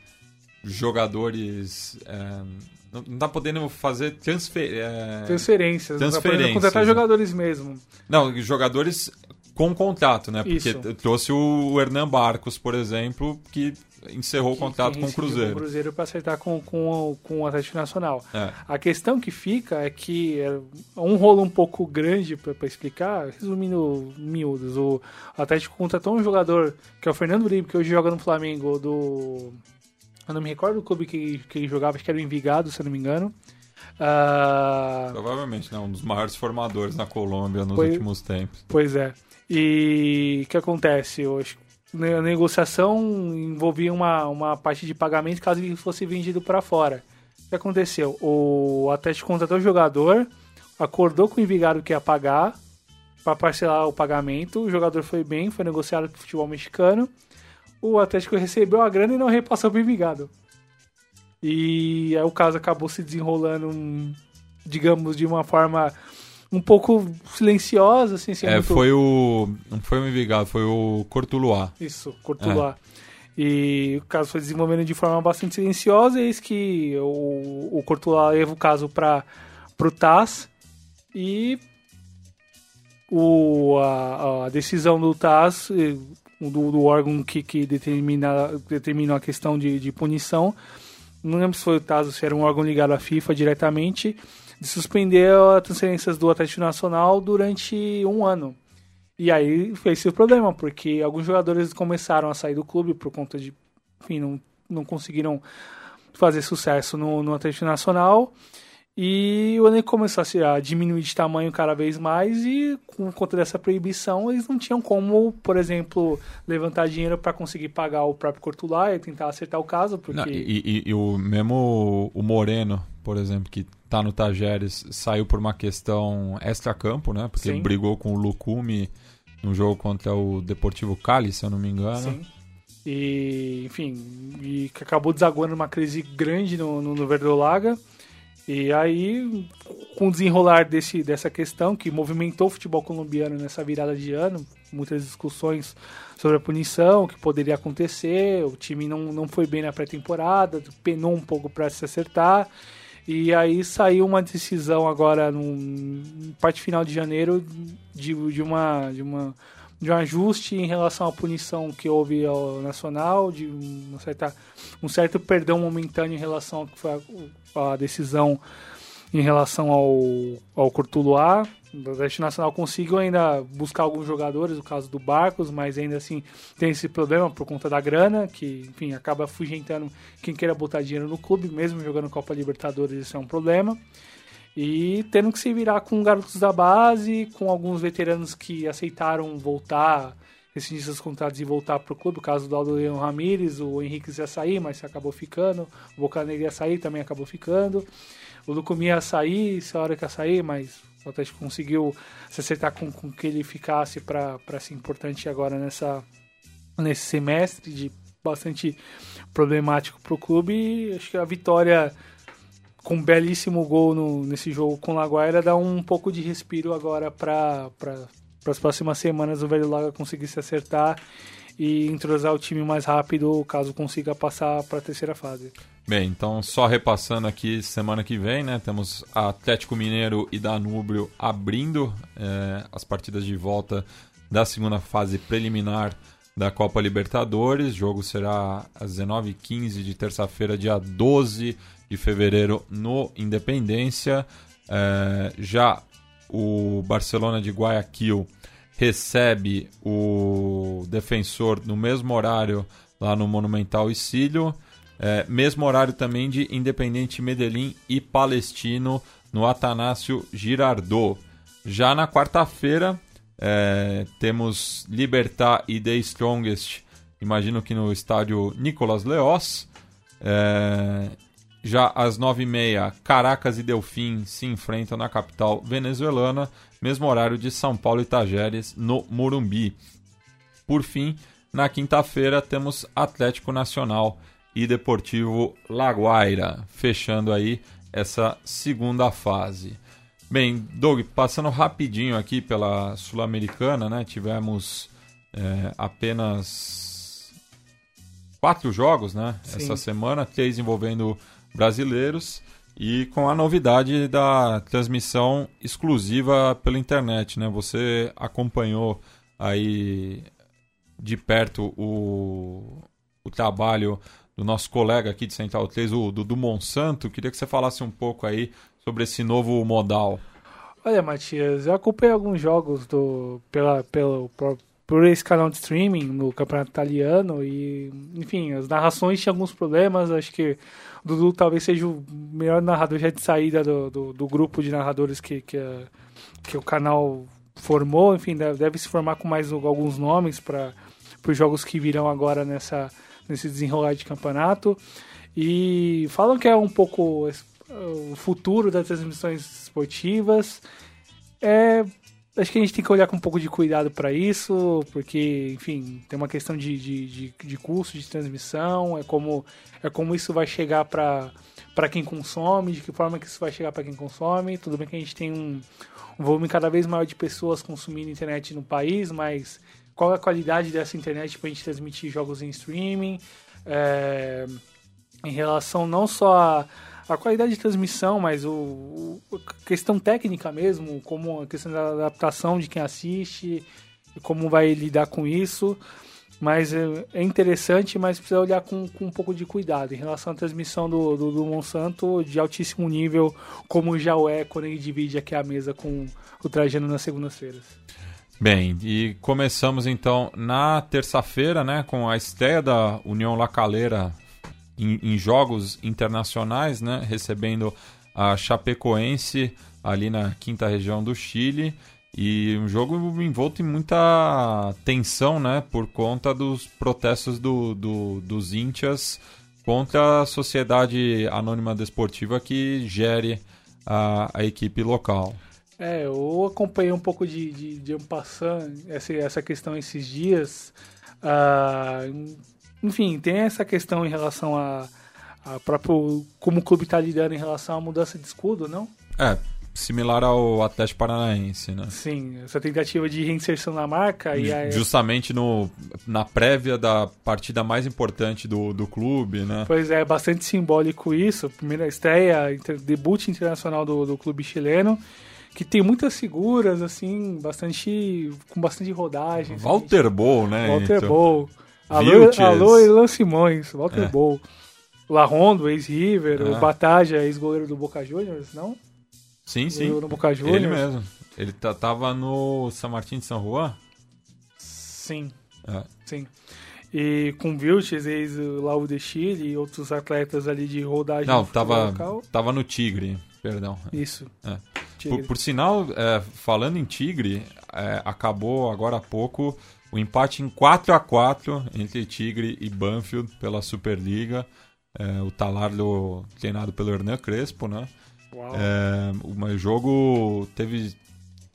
S1: jogadores. é, não, não tá podendo fazer transfer, é,
S2: Transferências, não tá podendo
S1: transferências,
S2: contratar
S1: né?
S2: jogadores mesmo.
S1: Não, jogadores com contrato, né? Porque
S2: Isso.
S1: trouxe o Hernan Barcos, por exemplo, que encerrou o
S2: Que-
S1: contrato
S2: que
S1: com o Cruzeiro.
S2: Com o Cruzeiro para acertar com, com, o- com o Atlético Nacional.
S1: É.
S2: A questão que fica é que é um rolo um pouco grande para explicar, resumindo miúdos, o Atlético contratou um jogador que é o Fernando Uribe, que hoje joga no Flamengo, do. Eu não me recordo do clube que, que ele jogava, acho que era o Envigado, se eu não me engano. Ah,
S1: Provavelmente, né? Um dos maiores formadores na Colômbia nos
S2: Foi-
S1: últimos tempos.
S2: Pois é. E o que acontece hoje? A negociação envolvia uma, uma parte de pagamento caso ele fosse vendido para fora. O que aconteceu? O Atlético contratou o jogador, acordou com o Envigado que ia pagar para parcelar o pagamento. O jogador foi bem, foi negociado com o futebol mexicano. O Atlético recebeu a grana e não repassou o Envigado. E aí o caso acabou se desenrolando, digamos, de uma forma um pouco silenciosa, assim, sem
S1: É,
S2: muito-
S1: foi o. Não foi o Envigado, foi o Cortuluá.
S2: Isso, Courtois. E o caso foi desenvolvendo de forma bastante silenciosa, eis que o, o Courtois leva o caso para o TAS e o, a, a decisão do TAS, eh, do, do órgão que, que determina, determina a questão de, de punição, não lembro se foi o TAS ou se era um órgão ligado à FIFA diretamente, de suspender as transferências do Atlético Nacional durante um ano. E aí fez esse problema, porque alguns jogadores começaram a sair do clube por conta de, enfim, não, não conseguiram fazer sucesso no, no Atlético Nacional. E o elenco começou a, se, a diminuir de tamanho cada vez mais e com conta dessa proibição eles não tinham como, por exemplo, levantar dinheiro para conseguir pagar o próprio Courtois e tentar acertar o caso, porque
S1: Não, e, e- e o mesmo o Moreno, por exemplo, que tá no Tajeres, saiu por uma questão extra-campo, né? Porque
S2: Sim.
S1: brigou com o Lucumi no jogo contra o Deportivo Cali, se eu não me engano.
S2: Sim. E, enfim, e que acabou desaguando uma crise grande no, no, no Verdolaga. E aí, com o desenrolar desse, dessa questão que movimentou o futebol colombiano nessa virada de ano, muitas discussões sobre a punição, o que poderia acontecer, o time não, não foi bem na pré-temporada, penou um pouco para se acertar. E aí saiu uma decisão agora no parte final de janeiro de, de uma de uma de um ajuste em relação à punição que houve ao Nacional, de uma certa, um certo perdão momentâneo em relação ao que foi a, a decisão em relação ao, ao Courtois. O Atlético Nacional conseguiu ainda buscar alguns jogadores, no caso do Barcos, mas ainda assim tem esse problema por conta da grana, que enfim acaba afugentando quem queira botar dinheiro no clube, mesmo jogando Copa Libertadores, isso é um problema. E tendo que se virar com garotos da base, com alguns veteranos que aceitaram voltar, rescindir seus contratos e voltar para o clube. O caso do Aldo Leão Ramírez, o Henrique ia sair, mas acabou ficando. O Bocanegra ia sair, também acabou ficando. O Lucumi ia sair, se hora que ia sair, mas o Atlético conseguiu se acertar com, com que ele ficasse para ser importante agora nessa, nesse semestre de bastante problemático para o clube. E acho que a vitória com um belíssimo gol no, nesse jogo com Laguaira dá um pouco de respiro agora para as próximas semanas o Velho Laga conseguir se acertar e entrosar o time mais rápido caso consiga passar para a terceira fase.
S1: Bem, então só repassando aqui, semana que vem, né, temos Atlético Mineiro e Danúbio abrindo é, as partidas de volta da segunda fase preliminar da Copa Libertadores. O jogo será às 19h15 de terça-feira, dia 12 de fevereiro, no Independência. É, já o Barcelona de Guayaquil recebe o defensor no mesmo horário lá no Monumental Isílio. É, mesmo horário também de Independente Medellín e Palestino no Atanásio Girardot. Já na quarta-feira, é, temos Libertar e The Strongest, imagino que no estádio Nicolas Leós. É, já às nove e meia, Caracas e Delfim se enfrentam na capital venezuelana, mesmo horário de São Paulo e Tajeres, no Morumbi. Por fim, na quinta-feira, temos Atlético Nacional e Deportivo Laguaira, fechando aí essa segunda fase. Bem, Doug, passando rapidinho aqui pela Sul-Americana, né? Tivemos é, apenas quatro jogos, né? Sim. Essa semana, três envolvendo brasileiros e com a novidade da transmissão exclusiva pela internet, né? Você acompanhou aí de perto o, o trabalho do nosso colega aqui de Central 3, o Dudu Monsanto. Queria que você falasse um pouco aí sobre esse novo modal?
S2: Olha, Matias, eu acompanhei alguns jogos do, pela, pelo, por, por esse canal de streaming no Campeonato Italiano e, enfim, as narrações tinham alguns problemas. Acho que Dudu talvez seja o melhor narrador já de saída do, do, do grupo de narradores que, que, a, que o canal formou. Enfim, deve, deve se formar com mais alguns nomes para os jogos que virão agora nessa, nesse desenrolar de campeonato. E falam que é um pouco o futuro das transmissões esportivas. É, acho que a gente tem que olhar com um pouco de cuidado para isso, porque, enfim, tem uma questão de, de, de, de, custo de transmissão, é como, é como isso vai chegar para quem consome, de que forma que isso vai chegar para quem consome. Tudo bem que a gente tem um, um volume cada vez maior de pessoas consumindo internet no país, mas qual é a qualidade dessa internet para a gente transmitir jogos em streaming? É, em relação não só a a qualidade de transmissão, mas o, o, a questão técnica mesmo, como a questão da adaptação de quem assiste, como vai lidar com isso. Mas é, é interessante, mas precisa olhar com, com, um pouco de cuidado em relação à transmissão do, do, do Monsanto de altíssimo nível, como já o é quando ele divide aqui a mesa com o Trajano nas segundas-feiras.
S1: Bem, e começamos então na terça-feira, né, com a estreia da União Lacaleira em, em jogos internacionais, né? Recebendo a Chapecoense ali na quinta região do Chile. E um jogo envolto em muita tensão, né? Por conta dos protestos do, do, dos índias contra a sociedade anônima desportiva que gere a, a equipe local.
S2: É, eu acompanhei um pouco de, de, de essa, essa questão esses dias. Uh, enfim, tem essa questão em relação a, a próprio como o clube está lidando em relação à mudança de escudo, não?
S1: É, similar ao Atlético Paranaense, né?
S2: Sim, essa tentativa de reinserção na marca e
S1: aí... justamente no na prévia da partida mais importante do, do clube, né?
S2: Pois é, bastante simbólico isso, primeira estreia, debut internacional do, do clube chileno que tem muitas figuras assim, bastante com bastante rodagem.
S1: Walter Bow, né?
S2: Walter então. Bow. Alô, alô Ilan Simões, Walter é. Bowl. Larrondo, ex-River, ah. o Bataja, ex-goleiro do Boca Juniors, não?
S1: Sim, sim.
S2: No Boca Juniors.
S1: Ele mesmo. Ele tava no San Martín de San Juan?
S2: Sim.
S1: É.
S2: Sim. E com Vilches, ex lá o de Chile e outros atletas ali de rodagem
S1: Não, tava,
S2: local.
S1: tava no Tigre, perdão.
S2: Isso.
S1: É.
S2: Tigre.
S1: Por, por sinal, é, falando em Tigre, é, acabou agora há pouco o empate em 4 a 4 entre Tigre e Banfield pela Superliga. É, o Talardo treinado pelo Hernan Crespo, né? É, o jogo teve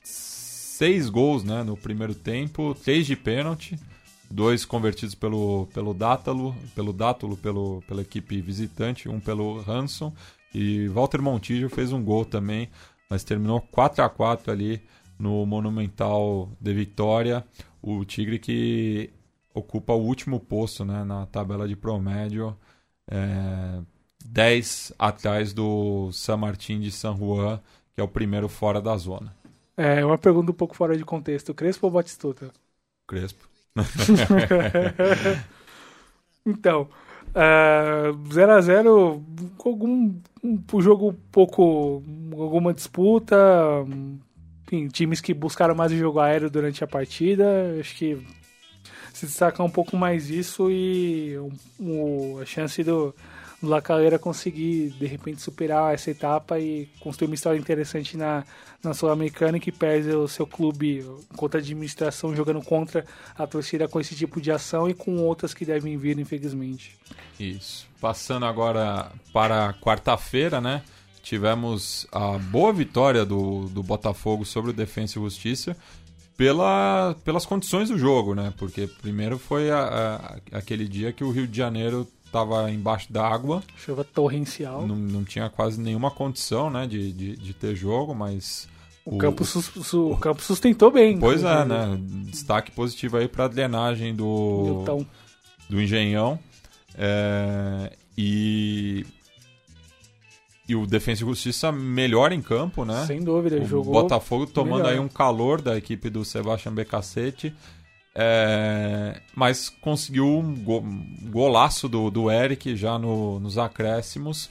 S1: seis gols né, no primeiro tempo, três de pênalti, dois convertidos pelo, pelo Dátalo, pelo Dátulo, pelo, pela equipe visitante, um pelo Hanson. E Walter Montijo fez um gol também, mas terminou 4 a 4 ali no Monumental de Vitória. O Tigre que ocupa o último posto né, na tabela de promédio. É, 10 atrás do San Martín de San Juan, que é o primeiro fora da zona.
S2: É, uma pergunta um pouco fora de contexto. Crespo ou Batistuta?
S1: Crespo.
S2: Então, 0x0, algum um jogo pouco. alguma disputa. Enfim, times que buscaram mais o jogo aéreo durante a partida. Acho que se destacar um pouco mais isso e um, a chance do, do conseguir de repente superar essa etapa e construir uma história interessante na, na Sul-Americana que perde o seu clube contra a administração jogando contra a torcida com esse tipo de ação e com outras que devem vir, infelizmente.
S1: Isso. Passando agora para quarta-feira, né? Tivemos a boa vitória do, do Botafogo sobre o Defensa e Justiça pela, pelas condições do jogo, né? Porque primeiro foi a, a, aquele dia que o Rio de Janeiro estava embaixo d'água.
S2: Chuva torrencial.
S1: Não, não tinha quase nenhuma condição né, de, de, de ter jogo, mas.
S2: O, o campo, su, o campo sustentou bem.
S1: Pois é, né? Destaque positivo aí para a drenagem do,
S2: Milton.
S1: do Engenhão. É, e e o Defensa e Justiça melhor em campo, né?
S2: Sem dúvida,
S1: o
S2: jogou.
S1: Botafogo tomando melhor. aí um calor da equipe do Sebastian Becacete. É, mas conseguiu um, go, um golaço do, do Eric já no, nos acréscimos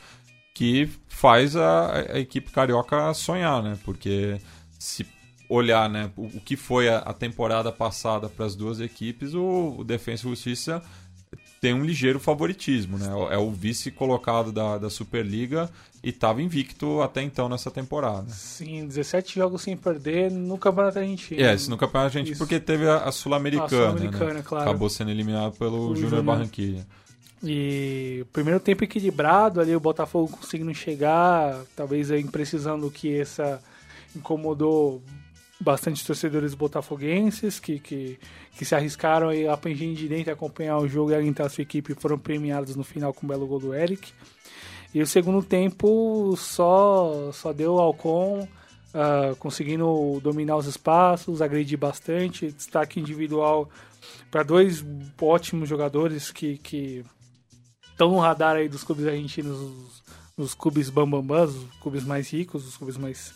S1: que faz a, a, equipe carioca sonhar, né? Porque se olhar né, o, o que foi a, a temporada passada para as duas equipes, o, o Defensa e Justiça tem um ligeiro favoritismo, né? É o vice colocado da, da Superliga e estava invicto até então nessa temporada.
S2: Sim, 17 jogos sem perder no Campeonato Argentino.
S1: É, esse no Campeonato Argentino, porque teve a, a Sul-Americana, Sul né?
S2: claro.
S1: Acabou sendo eliminado pelo Júnior Barranquilla.
S2: E primeiro tempo equilibrado, ali o Botafogo conseguindo chegar, talvez aí precisando que essa incomodou bastante torcedores botafoguenses que, que, que se arriscaram a pengir de dentro acompanhar o jogo e alentar a sua equipe foram premiados no final com o belo gol do Eric. E o segundo tempo só, só deu Alcon uh, conseguindo dominar os espaços, agredir bastante, destaque individual para dois ótimos jogadores que, estão no radar aí dos clubes argentinos, os, os clubes bambambãs, os clubes mais ricos, os clubes mais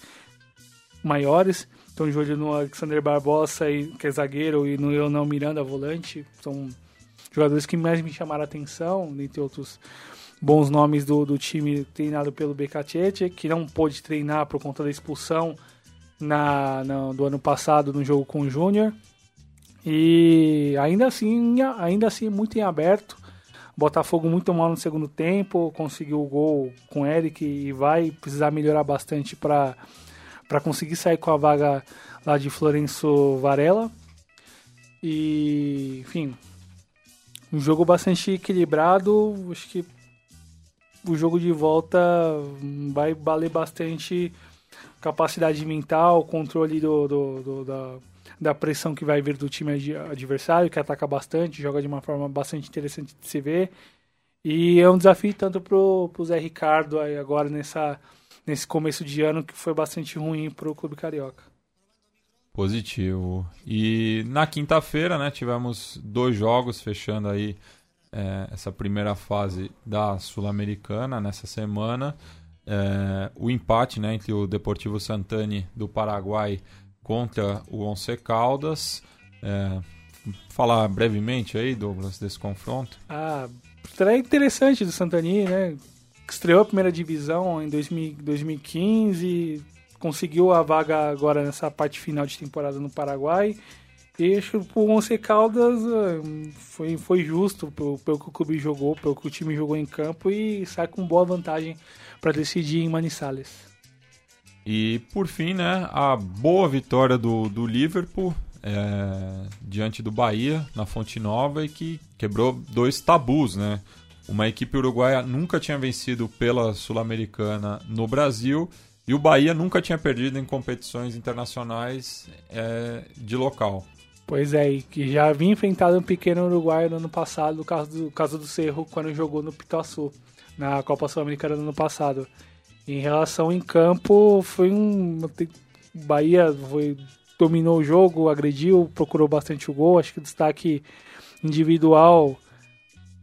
S2: maiores. Estão de olho no Alexander Barbosa, que é zagueiro, e no Leonel Miranda, volante. São jogadores que mais me chamaram a atenção, dentre outros bons nomes do, do time treinado pelo Becatete, que não pôde treinar por conta da expulsão na, na, do ano passado no jogo com o Júnior. E ainda assim, ainda assim muito em aberto. Botafogo muito mal no segundo tempo, conseguiu o gol com o Eric e vai precisar melhorar bastante para para conseguir sair com a vaga lá de Florenço Varela. E, enfim, um jogo bastante equilibrado. Acho que o jogo de volta vai valer bastante capacidade mental, controle do, do, do da, da pressão que vai vir do time adversário, que ataca bastante, joga de uma forma bastante interessante de se ver. E é um desafio tanto pro, pro Zé Ricardo aí agora nessa nesse começo de ano que foi bastante ruim para o Clube Carioca.
S1: Positivo. E na quinta-feira, né, tivemos dois jogos fechando aí é, essa primeira fase da Sul-Americana nessa semana. É, o empate né, entre o Deportivo Santani do Paraguai contra o Once Caldas. É, falar brevemente aí, Douglas, desse confronto.
S2: Ah, estreia interessante do Santani, né? Estreou a primeira divisão em 2000, 2015, conseguiu a vaga agora nessa parte final de temporada no Paraguai. E acho que o Once Caldas eh, foi, foi justo pelo, pelo que o clube jogou, pelo que o time jogou em campo e sai com boa vantagem para decidir em Manizales.
S1: E por fim, né, a boa vitória do, do Liverpool é, diante do Bahia na Fonte Nova e que quebrou dois tabus, né? Uma equipe uruguaia nunca tinha vencido pela Sul-Americana no Brasil e o Bahia nunca tinha perdido em competições internacionais é, de local.
S2: Pois é, e que já havia enfrentado um pequeno uruguaio no ano passado, no caso do, caso do Cerro, quando jogou no Pituaçu, na Copa Sul-Americana no ano passado. Em relação em campo, foi um. O Bahia foi, dominou o jogo, agrediu, procurou bastante o gol. Acho que destaque individual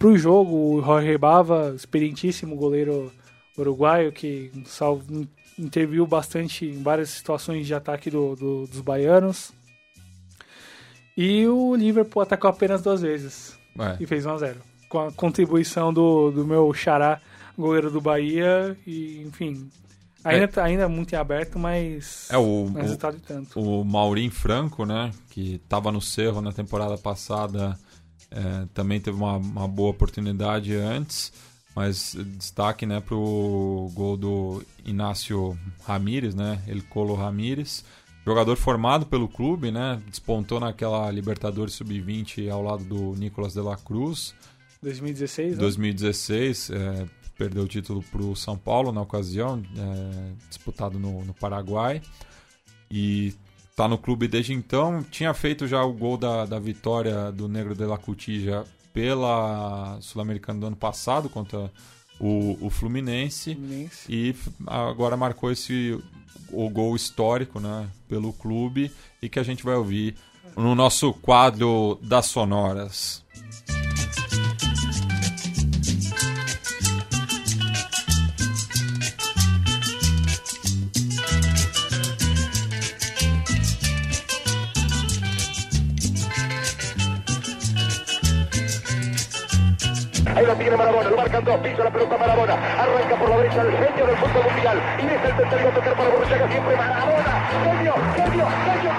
S2: para o jogo, o Jorge Bava, experientíssimo goleiro uruguaio, que salvo, interviu bastante em várias situações de ataque do, do, dos baianos. E o Liverpool atacou apenas duas vezes
S1: É.
S2: e fez 1 a 0 Com a contribuição do, do meu xará, goleiro do Bahia, e enfim. Ainda, tá- ainda muito em aberto, mas.
S1: É, o-
S2: não é de tanto.
S1: O Maurim Franco, né, que estava no Cerro na temporada passada, é, também teve uma, uma boa oportunidade antes, mas destaque né, para o gol do Inácio Ramírez, né, El Colo Ramírez, jogador formado pelo clube, né, despontou naquela Libertadores Sub-20 ao lado do Nicolas de la Cruz,
S2: 2016, né?
S1: 2016, é, perdeu o título para o São Paulo na ocasião, é, disputado no, no Paraguai. E tá no clube desde então. Tinha feito já o gol da, da vitória do Negro de la Cutija pela Sul-Americana do ano passado contra o, o Fluminense.
S2: Fluminense.
S1: E agora marcou esse o gol histórico né, pelo clube e que a gente vai ouvir no nosso quadro das sonoras.
S4: Ahí lo tiene Marabona, lo marcan dos, pisa la pelota Marabona, arranca por la derecha el genio del fútbol mundial, y es el tercero tocar para Borruchaga siempre Marabona, genio, genio, genio,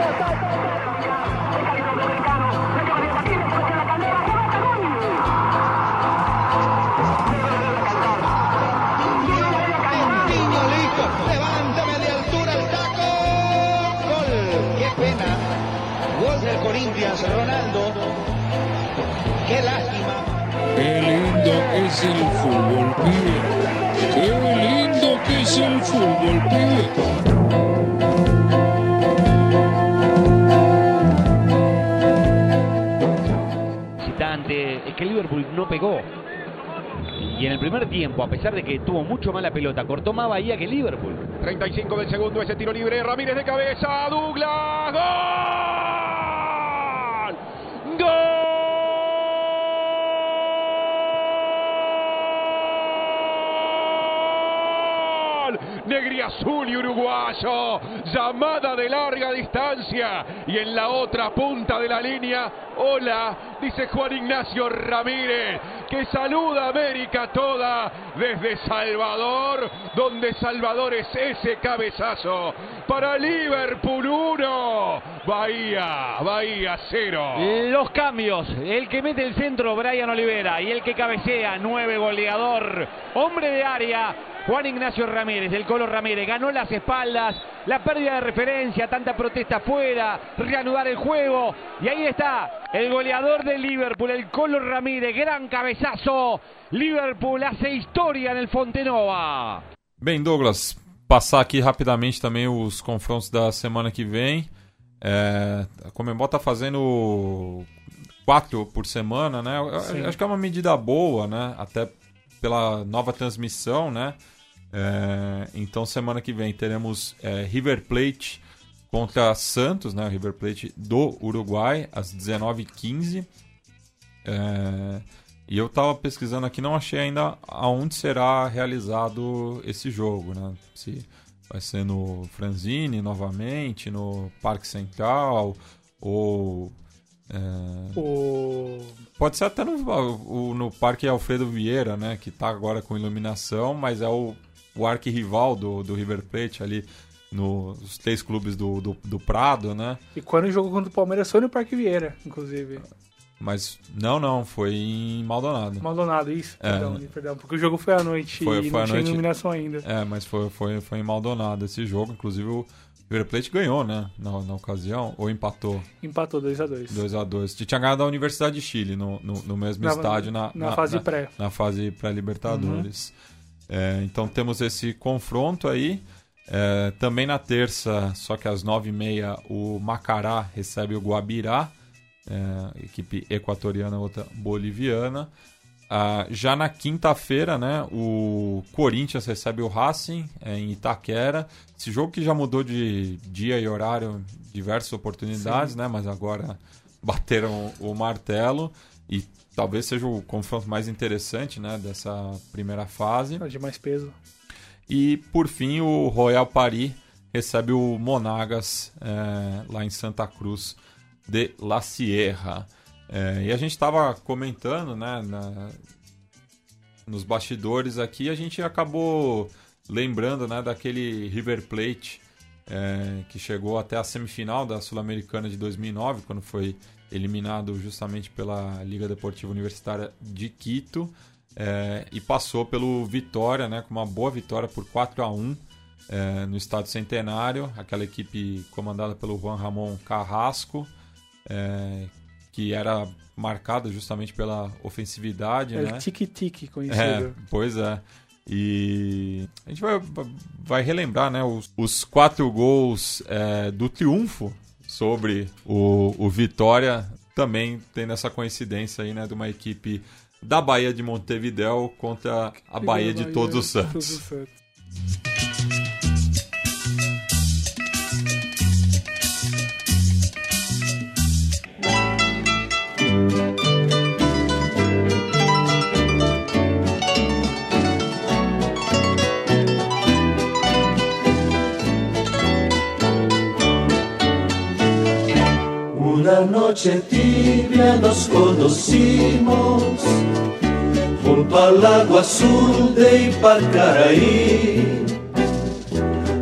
S5: es el fútbol, pibe. Qué lindo que es el fútbol, pibe.
S6: visitante, es que Liverpool no pegó. Y en el primer tiempo, a pesar de que tuvo mucho más la pelota, cortó más Bahía que Liverpool.
S4: 35 del segundo, ese tiro libre, Ramírez de cabeza, Douglas, ¡Gol! Negriazul y uruguayo, llamada de larga distancia y en la otra punta de la línea, hola, dice Juan Ignacio Ramírez, que saluda a América toda desde Salvador, donde Salvador es ese cabezazo para Liverpool 1, Bahía, Bahía 0.
S6: Los cambios, el que mete el centro, Brian Olivera, y el que cabecea, nueve goleador, hombre de área, Juan Ignacio Ramírez, el Colo Ramírez, ganó las espaldas, la pérdida de referencia, tanta protesta afuera, reanudar el juego, y ahí está, el goleador del Liverpool, el Colo Ramírez, gran cabezazo, Liverpool hace historia en el Fontenova.
S1: Bem, Douglas, passar aqui rapidamente também os confrontos da semana que vem. É, a Comembol tá fazendo quatro por semana, né? Acho que é uma medida boa, né? Até pela nova transmissão, né? É, então, semana que vem teremos é, River Plate contra Santos, né? River Plate do Uruguai, às 19h15. É, e eu tava pesquisando aqui, não achei ainda aonde será realizado esse jogo, né? Se vai ser no Franzini novamente, no Parque Central, ou. é,
S2: O...
S1: Pode ser até no, no Parque Alfredo Vieira, né? Que tá agora com iluminação, mas é o, o arquirrival do, do River Plate ali nos três clubes do, do, do Prado, né?
S2: E quando jogou contra o Palmeiras foi no Parque Vieira, inclusive.
S1: Mas não, não, foi em Maldonado.
S2: Maldonado, isso.
S1: É.
S2: Perdão, perdão. Porque o jogo foi à noite
S1: Foi-
S2: e
S1: foi
S2: não tinha
S1: noite.
S2: iluminação ainda.
S1: É, mas foi, foi, foi em Maldonado esse jogo. Inclusive o River Plate ganhou, né? Na, na ocasião. Ou empatou
S2: Empatou 2x2.
S1: 2x2. Tinha ganhado a Universidade de Chile no, no, no mesmo
S2: Na-
S1: estádio na,
S2: na fase pré.
S1: Na fase pré-Libertadores. É, então temos esse confronto aí. É, também na terça, só que às 9h30, o Macará recebe o Guabirá, é, equipe equatoriana, outra boliviana. Ah, já na quinta-feira, né, o Corinthians recebe o Racing é, em Itaquera. Esse jogo que já mudou de dia e horário diversas oportunidades, né, mas agora bateram o martelo e talvez seja o confronto mais interessante né, dessa primeira fase.
S2: De mais peso.
S1: E por fim, o Royal Paris recebe o Monagas é, lá em Santa Cruz de La Sierra. É, e a gente estava comentando, né, na- nos bastidores aqui, a gente acabou lembrando, né, daquele River Plate é, que chegou até a semifinal da Sul-Americana de 2009, quando foi eliminado justamente pela Liga Deportiva Universitária de Quito é, e passou pelo Vitória, né, com uma boa vitória por 4 a 1 é, no Estádio Centenário, aquela equipe comandada pelo Juan Ramon Carrasco, é, que era marcada justamente pela ofensividade,
S2: É
S1: né?
S2: tique-tique conhecido.
S1: É, pois é. E a gente vai, vai relembrar né, os, os quatro gols é, do triunfo sobre o, o Vitória, também tendo essa coincidência aí, né, de uma equipe da Bahia de Montevidéu contra a Bahia de Todos os
S2: Todos
S1: Santos.
S2: os Santos.
S7: Noche tibia nos conocimos junto al lago azul de Ipacaraí.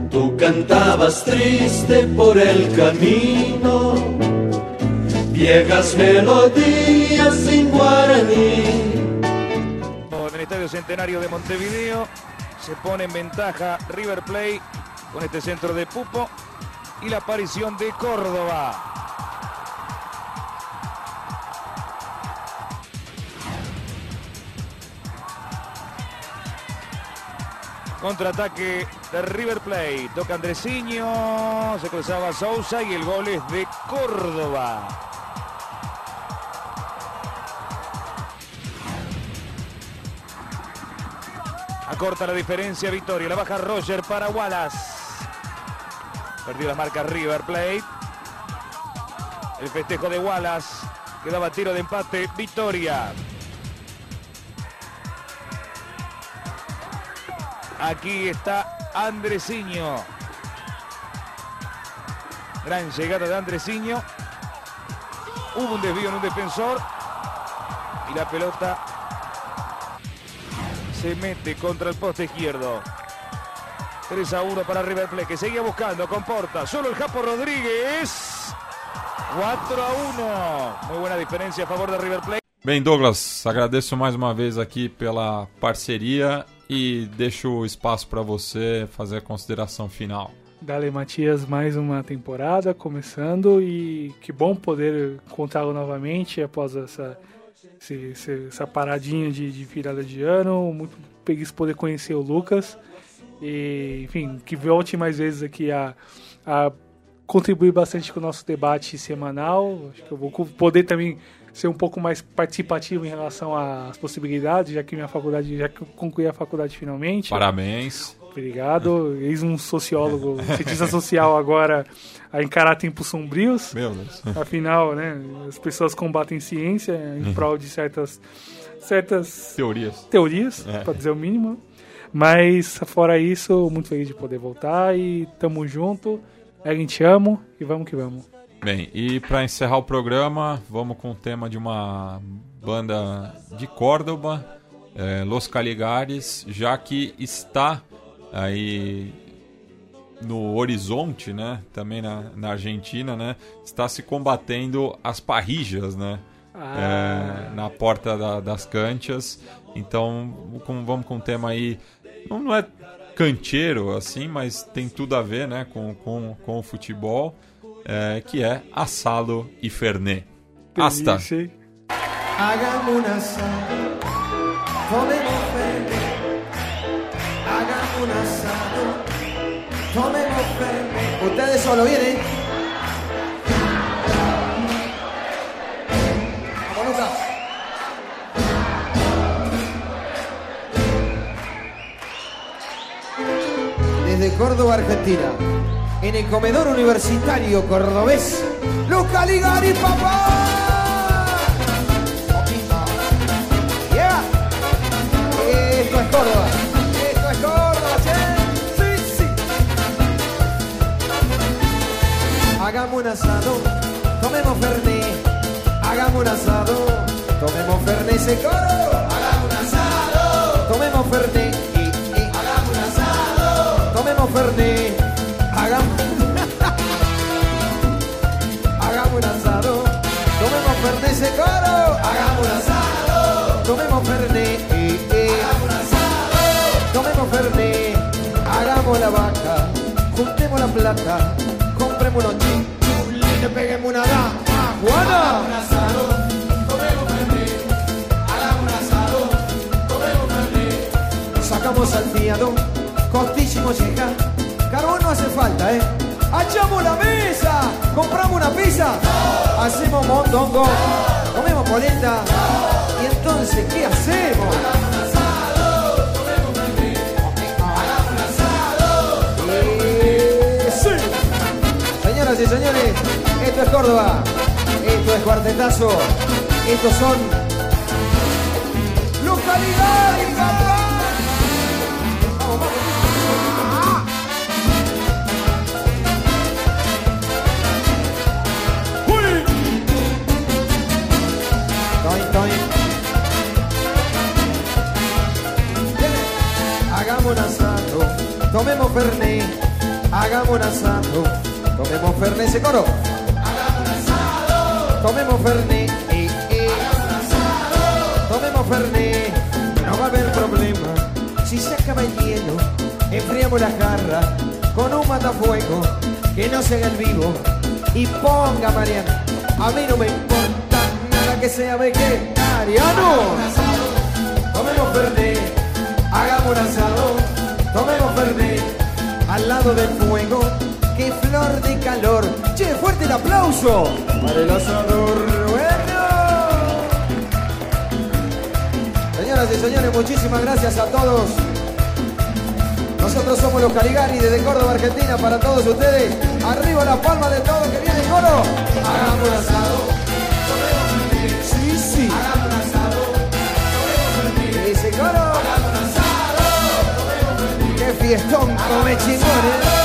S7: Tú cantabas triste por el camino, viejas melodías en guaraní.
S8: En el Estadio Centenario de Montevideo se pone en ventaja River Plate con este centro de Pupo y la aparición de Córdoba. Contraataque de River Plate. Toca Andresiño. Se cruzaba Sousa y el gol es de Córdoba. Acorta la diferencia Victoria. La baja Roger para Wallace. Perdió la marca River Plate. El festejo de Wallace. Quedaba tiro de empate. Victoria. Aquí está Andresiño. Gran llegada de Andresiño. Hubo un desvío en un defensor. Y la pelota se mete contra el poste izquierdo. 3 a 1 para River Plate, que seguía buscando con Porta. Solo el Japo Rodríguez. 4 a 1. Muy buena diferencia a favor de River Plate.
S1: Bem, Douglas, agradeço mais uma vez aqui pela parceria e deixo o espaço para você fazer a consideração final.
S2: Dale Matias, mais uma temporada começando e que bom poder encontrá-lo novamente após essa, essa paradinha de, de virada de ano. Muito feliz poder conhecer o Lucas e, enfim, que volte mais vezes aqui a, a contribuir bastante com o nosso debate semanal. Acho que eu vou poder também ser um pouco mais participativo em relação às possibilidades, já que minha faculdade, já que eu concluí a faculdade finalmente.
S1: Parabéns.
S2: Obrigado. Eis um sociólogo, cientista social agora a encarar tempos sombrios.
S1: Meu Deus.
S2: Afinal, né, as pessoas combatem ciência em prol de certas, certas
S1: Teorias.
S2: teorias,
S1: É.
S2: para dizer o mínimo. Mas, fora isso, muito feliz de poder voltar e tamo junto. A gente amo e vamos que vamos.
S1: Bem, e para encerrar o programa, vamos com o tema de uma banda de Córdoba, é, Los Caligares, já que está aí no horizonte, né? Também na, na Argentina, né? Está se combatendo as parrijas, né?
S2: Ah.
S1: É, na porta da- das canchas. Então, com- vamos com um tema aí. Não, não é canteiro assim, mas tem tudo a ver, né? Com, com, com o futebol, é, que é assado e fernet. Hasta.
S2: Delícia, hein?
S9: Hagamos un asado, tomemos fernet. Hagamos un asado, tomemos fernet. Ustedes solo vienen. Vamos, Lucas. Desde Córdoba, Argentina, en el comedor universitario cordobés, Luca Ligari, papá. Esto es Córdoba. Esto es Córdoba. Sí, sí. Hagamos un asado, tomemos fernet. Hagamos un asado, tomemos fernet, ese coro. Hagamos un asado, tomemos y. Hagamos un asado, tomemos fernet. Hagamos. Un asado, tomemos fernet, ese coro. Hagamos un asado, tomemos fernet. Y, y. Hagamos un asado, tomemos fernet. Hagamos la vaca, juntemos la plata, compremos unos chichus, le peguemos una dama. Juana. Hagamos un asado. Sacamos al fiado, costilla y falta, ¿eh? Hachamos la mesa, compramos una pizza, hacemos mondongo, comemos polenta. Y entonces, ¿qué hacemos? Eh. Señoras y señores, esto es Córdoba, esto es Cuartetazo, estos son localidades, papá. Hagamos un asado, tomemos fernet, hagamos un asado, tomemos fernet, ese coro. Hagamos un asado, tomemos fernet, eh, eh. tomemos fernet, no va a haber problema. Si se acaba el hielo, enfriamos la jarra con un matafuego que no se haga el vivo y ponga Mariana. A mí no me importa nada que sea vegetariano. Tomemos fernet, hagamos asado, tomemos fernet al lado del fuego. ¡Qué flor de calor! ¡Che, fuerte el aplauso! Para el asador, bueno. Señoras y señores, muchísimas gracias a todos. Nosotros somos los Caligari desde Córdoba, Argentina, para todos ustedes. Arriba la palma de todo que viene coro. Hagamos asado. Fiestón, come chingones.